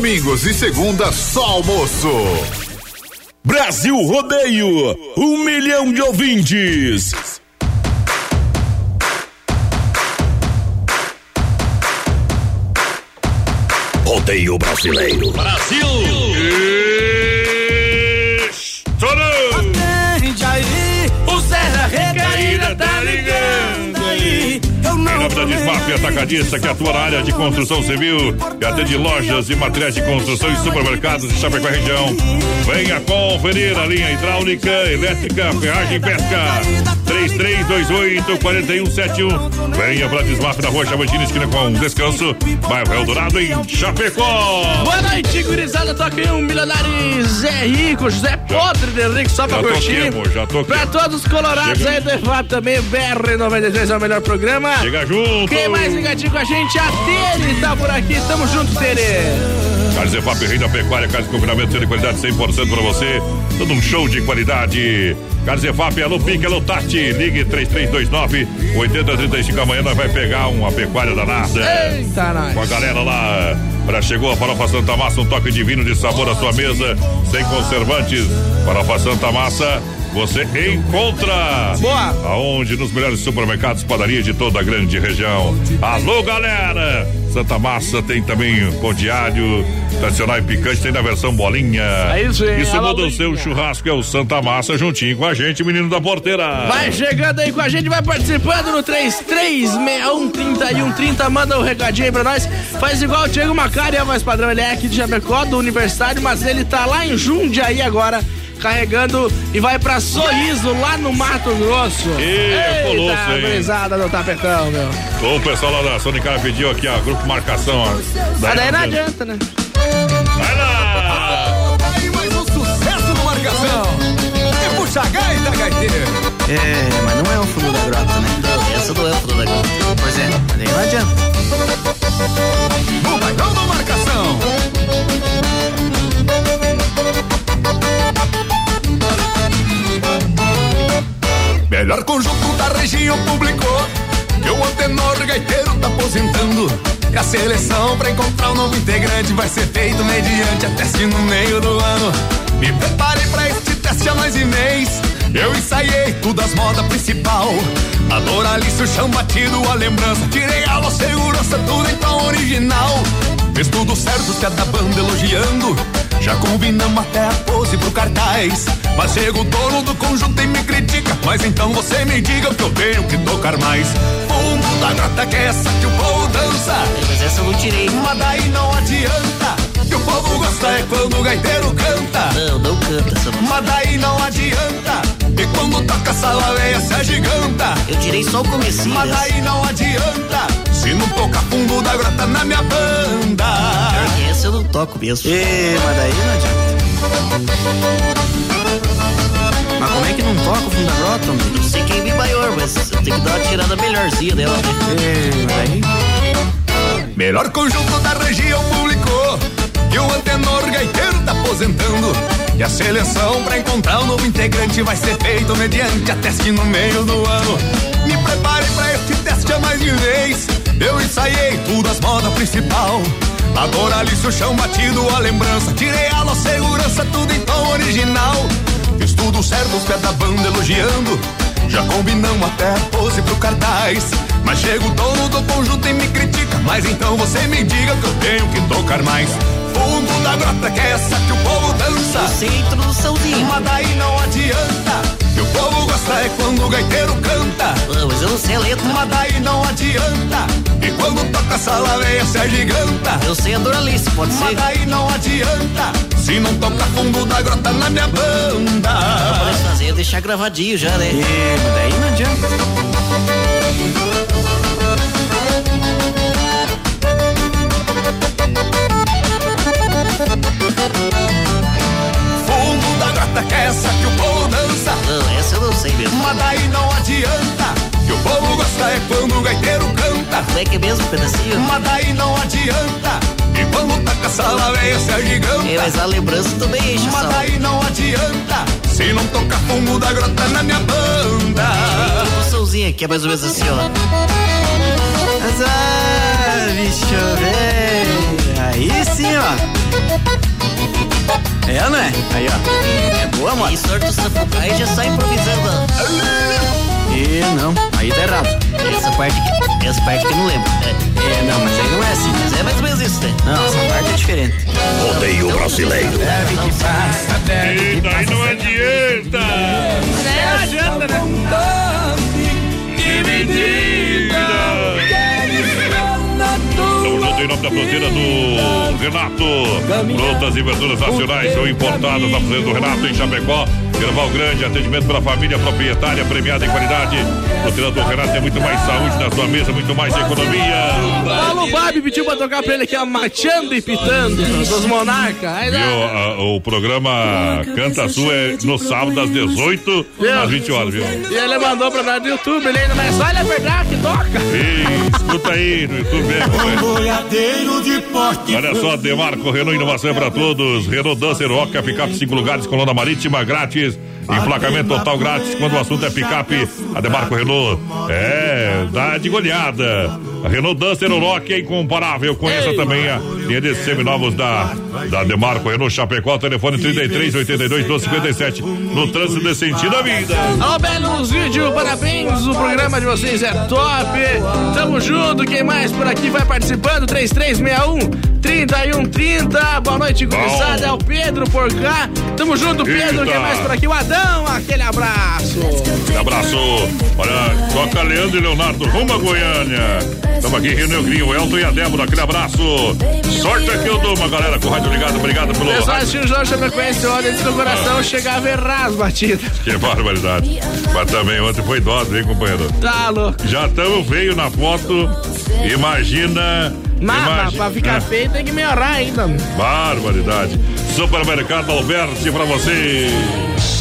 Domingos e segunda só almoço. Brasil Rodeio, um milhão de ouvintes. Rodeio brasileiro. Brasil! Estourou! Da Desmaf Atacadista, que atua na área de construção civil, que atende lojas e materiais de construção e supermercados de Chapecó e região. Venha conferir a linha hidráulica, elétrica, ferragem e pesca. 3328-4171. Venha pra Desmaf na rua Chavantina, esquina com descanso. Bairro Eldorado, em Chapecó. Boa noite, gurizada. Aí um milionário Zé Rico, José Podre de Henrique, só pra Já curtir. já toquemos. Pra todos os colorados Chega. aí do EFAP também, BR93 é o melhor programa. Chega junto. Quem mais ligadinho com a gente? A Tere tá por aqui. Tamo junto, Tere. Carnes EFAP, Rei da Pecuária, carne de confinamento, de qualidade 100% pra você. Todo um show de qualidade. Carnes EFAP, alô Pique, alô Tati. Ligue 3329 8035. Amanhã nós vai pegar uma pecuária danada. Eita, nós. Com a galera lá. Pra chegou a farofa Santa Massa, um toque divino de sabor à sua mesa, sem conservantes. Farofa Santa Massa, você encontra. Boa! Aonde? Nos melhores supermercados, padarias de toda a grande região. Alô, galera! Santa Massa tem também pão alho, tradicional e picante, tem na versão bolinha. É isso aí, Isso muda o seu churrasco, é o Santa Massa juntinho com a gente, menino da porteira. Vai chegando aí com a gente, vai participando no 336130 e 130, manda um recadinho aí pra nós. Faz igual o Diego Macari, é o mais padrão, ele é aqui de Chapecó, do Universitário, mas ele tá lá em Jundiaí agora, carregando e vai pra Sorriso, lá no Mato Grosso. Ih, é colosso, hein? gurizada do tapetão, meu. O pessoal lá da Sonicara pediu aqui, ó, grupo marcação, ó. Mas daí não adianta, né? Vai lá! Aí mais um sucesso no Marcação. E puxa gaita, gaiteiro. É, mas não é o fundo da grota, né? Não, essa não é o fundo da grota. Pois é, daí não adianta. O bailão do Marcação. Melhor conjunto da região publicou que o antenor gaiteiro tá aposentando. E a seleção pra encontrar um novo integrante vai ser feito mediante a teste no meio do ano. Me preparei pra este teste há mais de mês. Eu ensaiei tudo as modas principal. A Doralice, o chão batido, a lembrança. Tirei a luz, segurança, tudo tom original. Fez tudo certo, os da banda elogiando. Já combinamos até a pose pro cartaz. Mas chega o dono do conjunto e me critica. Mas então você me diga que eu tenho que tocar mais. Fundo da grota que é essa que o povo dança. Mas essa eu não tirei. Mas daí não adianta. Que o povo gosta é quando o gaiteiro canta. Não, não canta essa música. Mas daí não adianta. E quando toca essa laveia se agiganta. Eu tirei só o comecinho. Mas dessa. daí não adianta. Se não tocar fundo da grota na minha banda. Essa eu não toco mesmo. É, mas daí não adianta. Mas como é que não toca o fundo da grota, homem? Não sei quem vem maior, mas eu tenho que dar uma tirada melhorzinha dela, né? É, daí. Melhor conjunto da região publicou que o antenor gaiteiro tá aposentando. E a seleção pra encontrar um novo integrante vai ser feito mediante a teste no meio do ano. Me preparei pra este teste há mais de vez. Eu ensaiei tudo as modas principal. A Doralice, o chão batido, a lembrança. Tirei a luz, segurança, tudo em tom original. Fiz tudo certo, os pés da banda elogiando. Já combinamos até a pose pro cartaz. Mas chega o dono do conjunto e me critica. Mas então você me diga que eu tenho que tocar mais. Fundo da grota que é essa que o povo dança. Sem introduçãozinha. Mas daí não adianta. Que o povo gosta é quando o gaiteiro canta. Ah, mas eu não sei a letra. Mas daí não adianta. E quando toca essa laveia se agiganta. Eu sei a Doralice, pode Mas ser. daí não adianta. Se não toca fundo da grota na minha Não, banda. pode fazer, é deixar gravadinho já, né? É, mas daí não adianta. Fundo da grota que é essa que o povo dança. Não, essa eu não sei mesmo. Mas daí não adianta. Que o povo gosta é quando o gaiteiro canta. Como é que é mesmo, pedacinho? Mas daí não adianta. E quando toca essa laveia se agiganta. É, mas a lembrança também enche Mas saco. daí não adianta. Se não tocar fundo da grota na minha banda. Introduçãozinha, que é mais ou menos assim, ó. Mas, ah, bicho, velho. Aí sim, ó. É, não é? Aí, ó. É boa, mano. E sorte o Sapucaí já sai improvisando. E não, aí tá errado. Essa parte que, essa parte que eu não lembro. É, É, não, mas aí não é assim. mas é mais ou menos isso, né? Não, essa parte é diferente. Rodeio brasileiro. Deve que passa, deve E que daí passa. não adianta. É, adianta, né? Estamos em nome da fronteira do Renato. Frutas e verduras nacionais são importadas na fronteira do Renato em Chapecó. Erval Grande, atendimento pela família proprietária, premiada em qualidade. Fronteira do Renato tem muito mais saúde na sua mesa, muito mais economia. Paulo Babi pediu pra tocar pra ele aqui, ó, Machando e Pitando, dos Monarca. Aí, Viu? né? A- o programa Canta Sul é no sábado às 18 às 20 horas, viu? E ele mandou pra nós no YouTube, ele ainda mais, olha a verdade que toca. Ei, escuta aí no YouTube mesmo. Boiadeiro de porte. Olha só, Demarco Renault Inovação é para todos. Renault Dancer Roca, picape cinco lugares com lona marítima grátis. Emplacamento total grátis quando o assunto é picape. A Demarco Renault é dá de goleada. A Renault Duster Oroch é incomparável. Conheça também a linha de seminovos da, da Demarco Renault Chapecó, telefone 33 82 12 57. No trânsito de sentido à vida. Alô, Belos Vídeo, parabéns. O programa de vocês é top. Tamo junto. Quem mais por aqui vai participando? 3361 3130. Boa noite, gurizada. É o Pedro por cá. Tamo junto, Pedro. Eita. Quem mais por aqui? O Adão. Aquele abraço. Um abraço. Olha, toca Leandro e Leonardo, rumo a Goiânia. Estamos aqui, Rio Negrinho, o Elton e a Débora, aquele abraço. Sorte aqui eu dou uma galera com o rádio ligado, obrigado pelo Pessoal rádio. assistiu o João Chapecoense ontem, dentro do coração chegava a errar as batidas. Que barbaridade. Mas também ontem foi dose, hein, companheiro? Tá louco. Já estamos feio na foto. Imagina. Mas, mas imagina. pra ficar É. feio tem que melhorar ainda. Barbaridade. Supermercado Alberti pra você.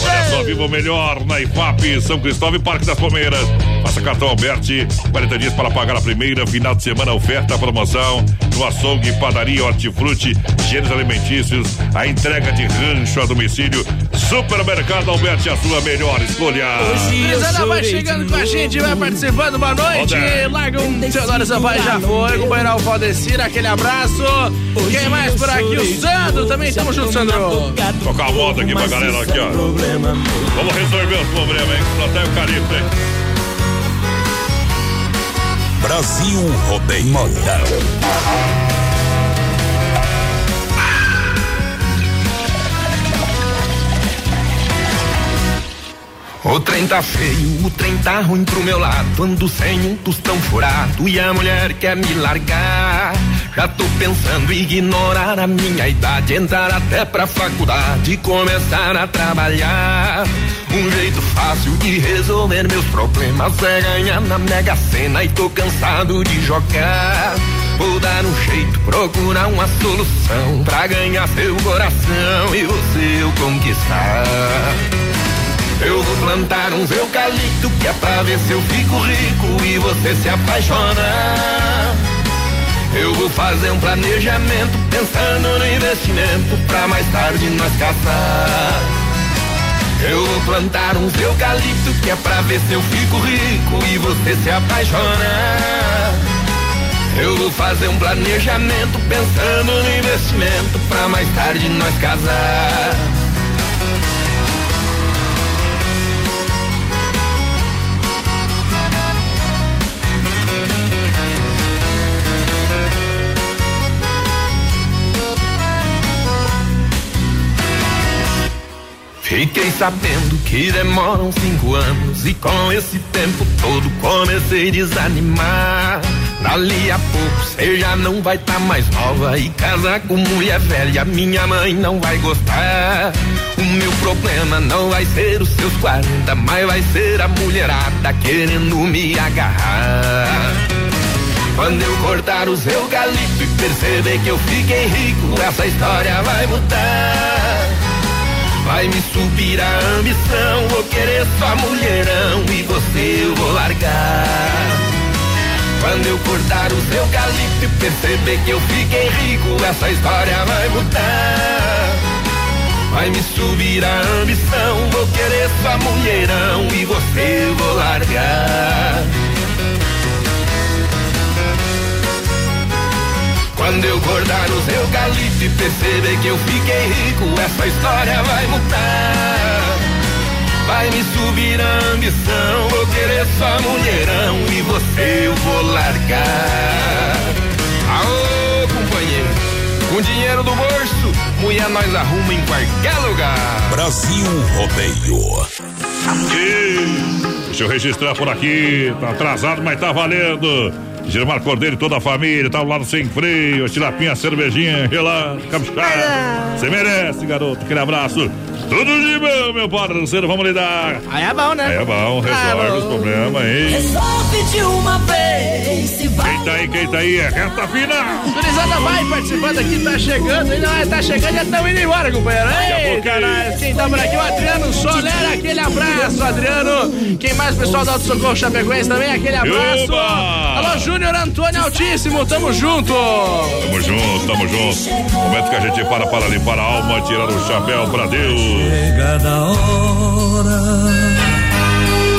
Olha só, viva o melhor na IFAP, São Cristóvão e Parque das Palmeiras. Faça cartão Alberti, 40 dias para pagar a primeira, final de semana, oferta, promoção, no açougue, padaria, hortifruti, gêneros alimentícios, a entrega de rancho a domicílio. Supermercado Alberti, a sua melhor escolha. Gurizada vai chegando com a gente, vai participando, boa noite. Larga um Teodoro Sampaio, já foi. Companheiro Valdecir, aquele abraço. Quem mais por aqui? O Sandro, também tamo Sandro. Tocar a moda aqui pra galera aqui, ó. Vamos resolver os problemas, hein? Plantar o carito, hein? Brasil Rodeio. Modão. O trem tá feio, o trem tá ruim pro meu lado. Ando sem um tostão furado e a mulher quer me largar. Já tô pensando em ignorar a minha idade, entrar até pra faculdade e começar a trabalhar. Um jeito fácil de resolver meus problemas é ganhar na Mega Sena e tô cansado de jogar. Vou dar um jeito, procurar uma solução pra ganhar seu coração e você eu conquistar. Eu vou plantar uns eucalipto que é pra ver se eu fico rico e você se apaixona. Eu vou fazer um planejamento pensando no investimento pra mais tarde nós casar. Eu vou plantar uns eucalipto que é pra ver se eu fico rico e você se apaixona. Eu vou fazer um planejamento pensando no investimento pra mais tarde nós casar. Fiquei sabendo que demoram cinco anos e com esse tempo todo comecei a desanimar. Dali a pouco você já não vai tá mais nova e casar com mulher velha minha mãe não vai gostar. O meu problema não vai ser os seus 40, mas vai ser a mulherada querendo me agarrar. Quando eu cortar os eucalipto e perceber que eu fiquei rico, essa história vai mudar. Vai me subir a ambição, vou querer só mulherão e você eu vou largar. Quando eu cortar os eucalipto e perceber que eu fiquei rico, essa história vai mudar. Vai me subir a ambição, vou querer só mulherão e você eu vou largar. Quando eu cortar os eucalipto e perceber que eu fiquei rico, essa história vai mudar. Vai me subir a ambição, vou querer só mulherão e você eu vou largar. Aô, companheiro, com dinheiro do bolso, mulher nós arruma em qualquer lugar. Brasil Rodeio. Deixa eu registrar por aqui, tá atrasado, mas tá valendo. Gilmar Cordeiro e toda a família, tá ao lado sem freio, tilapinha, cervejinha, relaxa, caprichado. Você merece, garoto, aquele abraço. Tudo de bom, meu parceiro, vamos lidar. Aí é bom, né? Aí é bom, resolve os problemas, hein? Resolve de uma vez. Se vai. Quem tá aí, quem tá aí, é reta final. Gurizada vai participando aqui, tá chegando, ainda vai, tá chegando, já estamos indo embora, companheiro. Eita. Quem tá por aqui, o Adriano Solera, aquele abraço, Adriano. Quem mais, pessoal do Alto Socorro Chapecoense também, aquele abraço. Oba! Alô, Júnior Antônio Altíssimo, tamo junto. Tamo junto, tamo junto. Momento que a gente para para limpar a alma, tirar o chapéu pra Deus. Chega da hora,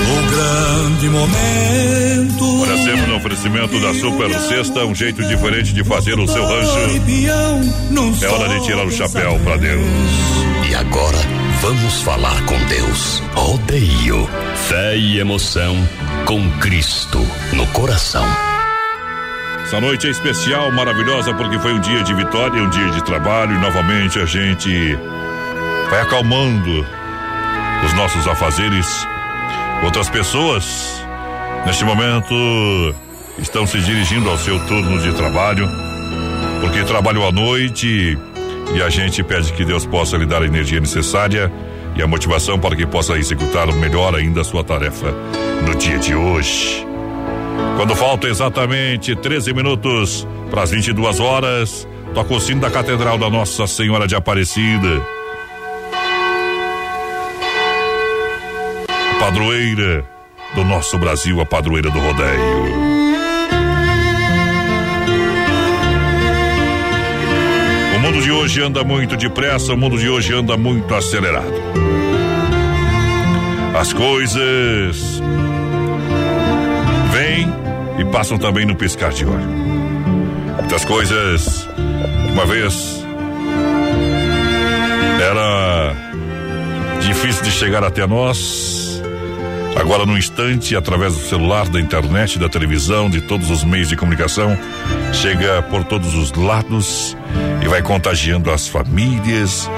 o grande momento. Olha, sempre no oferecimento da Super Sexta, um jeito diferente de fazer o seu rancho. É hora de tirar o chapéu pra Deus. E agora, vamos falar com Deus. Rodeio, fé e emoção com Cristo no coração. Essa noite é especial, maravilhosa, porque foi um dia de vitória, um dia de trabalho e novamente a gente vai acalmando os nossos afazeres. Outras pessoas, neste momento, estão se dirigindo ao seu turno de trabalho, porque trabalham à noite e a gente pede que Deus possa lhe dar a energia necessária e a motivação para que possa executar melhor ainda a sua tarefa no dia de hoje. Quando faltam exatamente 13 minutos para as 22 horas, toca o sino da Catedral da Nossa Senhora de Aparecida. Padroeira do nosso Brasil, a padroeira do rodeio. O mundo de hoje anda muito depressa, o mundo de hoje anda muito acelerado. As coisas vêm e passam também no piscar de olho. Muitas coisas, uma vez, era difícil de chegar até nós. Agora, no instante, através do celular, da internet, da televisão, de todos os meios de comunicação, chega por todos os lados e vai contagiando as famílias,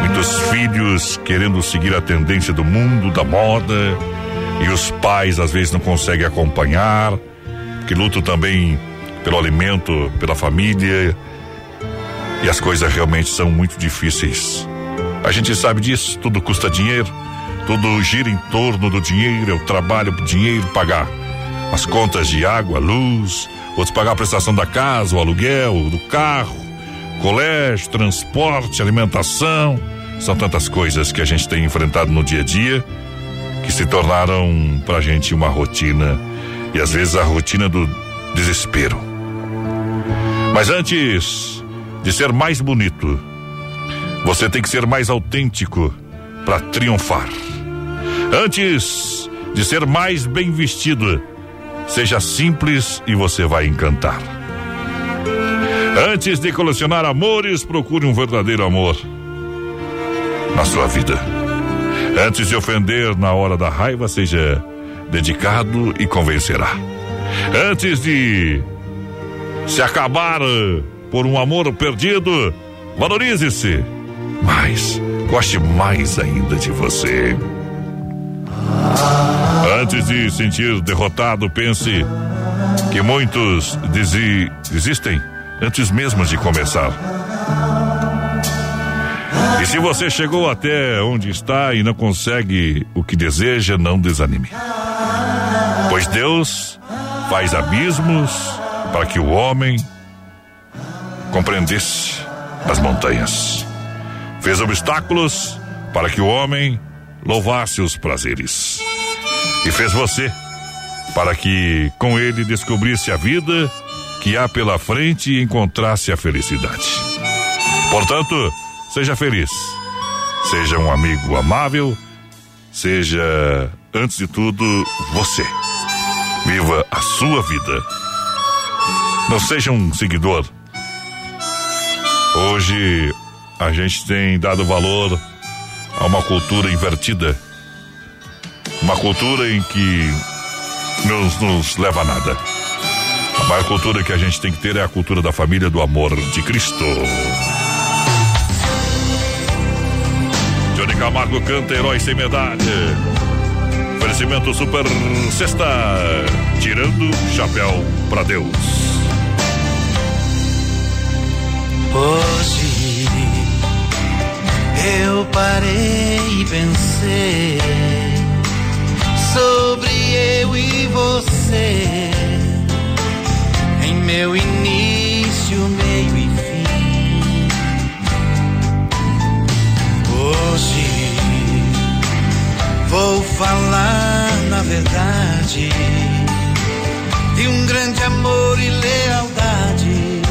muitos filhos querendo seguir a tendência do mundo, da moda, e os pais às vezes não conseguem acompanhar, que lutam também pelo alimento, pela família, e as coisas realmente são muito difíceis. A gente sabe disso, tudo custa dinheiro, tudo gira em torno do dinheiro, o trabalho, o dinheiro, pagar as contas de água, luz, outros pagar a prestação da casa, o aluguel, do carro, colégio, transporte, alimentação. São tantas coisas que a gente tem enfrentado no dia a dia que se tornaram pra gente uma rotina e às vezes a rotina do desespero. Mas antes de ser mais bonito, você tem que ser mais autêntico para triunfar. Antes de ser mais bem vestido, seja simples e você vai encantar. Antes de colecionar amores, procure um verdadeiro amor na sua vida. Antes de ofender na hora da raiva, seja dedicado e convencerá. Antes de se acabar por um amor perdido, valorize-se, mas goste mais ainda de você. Antes de sentir derrotado, pense que muitos desi desistem antes mesmo de começar. E se você chegou até onde está e não consegue o que deseja, não desanime. Pois Deus faz abismos para que o homem compreendesse as montanhas. Fez obstáculos para que o homem louvasse os prazeres. E fez você para que com ele descobrisse a vida que há pela frente e encontrasse a felicidade. Portanto, seja feliz. Seja um amigo amável. Seja, antes de tudo, você. Viva a sua vida. Não seja um seguidor. Hoje a gente tem dado valor a uma cultura invertida. Uma cultura em que não nos leva a nada. A maior cultura que a gente tem que ter é a cultura da família do amor de Cristo. Johnny Camargo canta Herói Sem Medalha. Oferecimento Super Sexta. Tirando chapéu pra Deus. Hoje eu parei e pensei sobre eu e você em meu início, meio e fim. Hoje vou falar na verdade de um grande amor e lealdade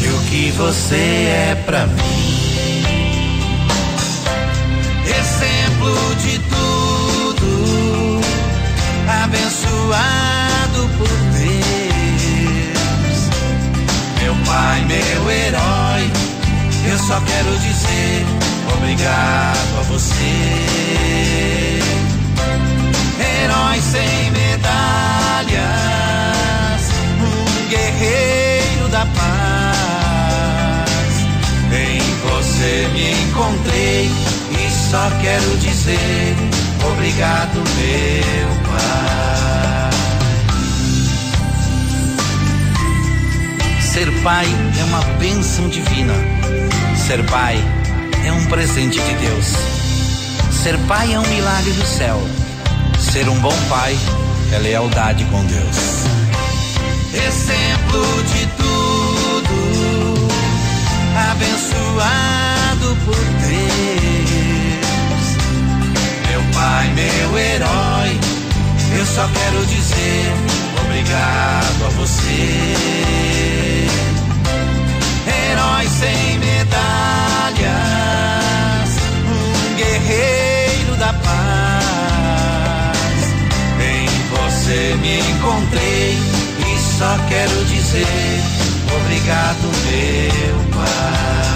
e o que você é pra mim. Abençoado por Deus. Meu pai, meu herói, eu só quero dizer obrigado a você. Herói sem medalhas, um guerreiro da paz. Em você me encontrei e só quero dizer obrigado, meu pai. Ser pai é uma bênção divina. Ser pai é um presente de Deus. Ser pai é um milagre do céu. Ser um bom pai é lealdade com Deus. Exemplo de tudo, abençoado por Deus. Meu pai, meu herói, eu só quero dizer obrigado a você. Sem medalhas, um guerreiro da paz. Em você me encontrei e só quero dizer obrigado, meu pai.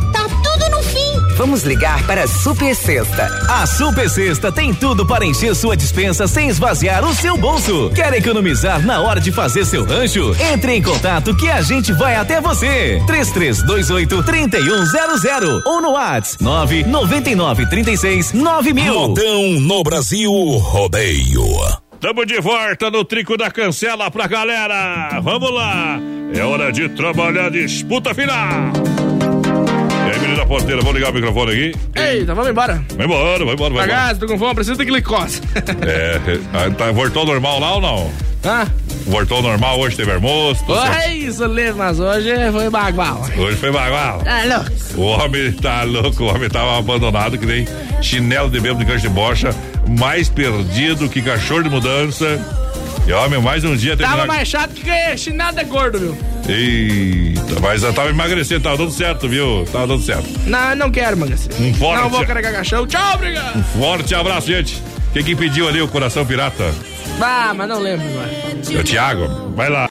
Vamos ligar para a Super Sexta. A Super Sexta tem tudo para encher sua dispensa sem esvaziar o seu bolso. Quer economizar na hora de fazer seu rancho? Entre em contato que a gente vai até você. 3328 3100 ou no WhatsApp 999 36 9000. Modão no Brasil Rodeio. Tamo de volta no Trico da Cancela pra galera. Vamos lá. É hora de trabalhar disputa final. Porteira, vou ligar o microfone aqui. Eita, vamos embora. Vai embora, vai embora, vai embora. Ragazzi, tô com fome, preciso de glicose. É, ah, tá, voltou normal lá ou não? Hã? Voltou normal, hoje teve almoço. Oi, isso mesmo, mas hoje foi bagual. Hoje foi bagual. Ah, louco. O homem tá louco, o homem tava abandonado, que nem chinelo de bebo de cancha de bocha, mais perdido que cachorro de mudança. E homem, mais um dia Tava terminar. mais chato que chinelo de gordo, viu? Eita, mas eu tava emagrecendo, tava dando certo, viu? Tava dando certo. Não, não quero emagrecer. Um forte, Não vou carregar caixão. Tchau, obrigado. um forte abraço, gente. Quem que pediu ali o coração pirata? Ah, mas não lembro agora. É o Thiago. Vai lá.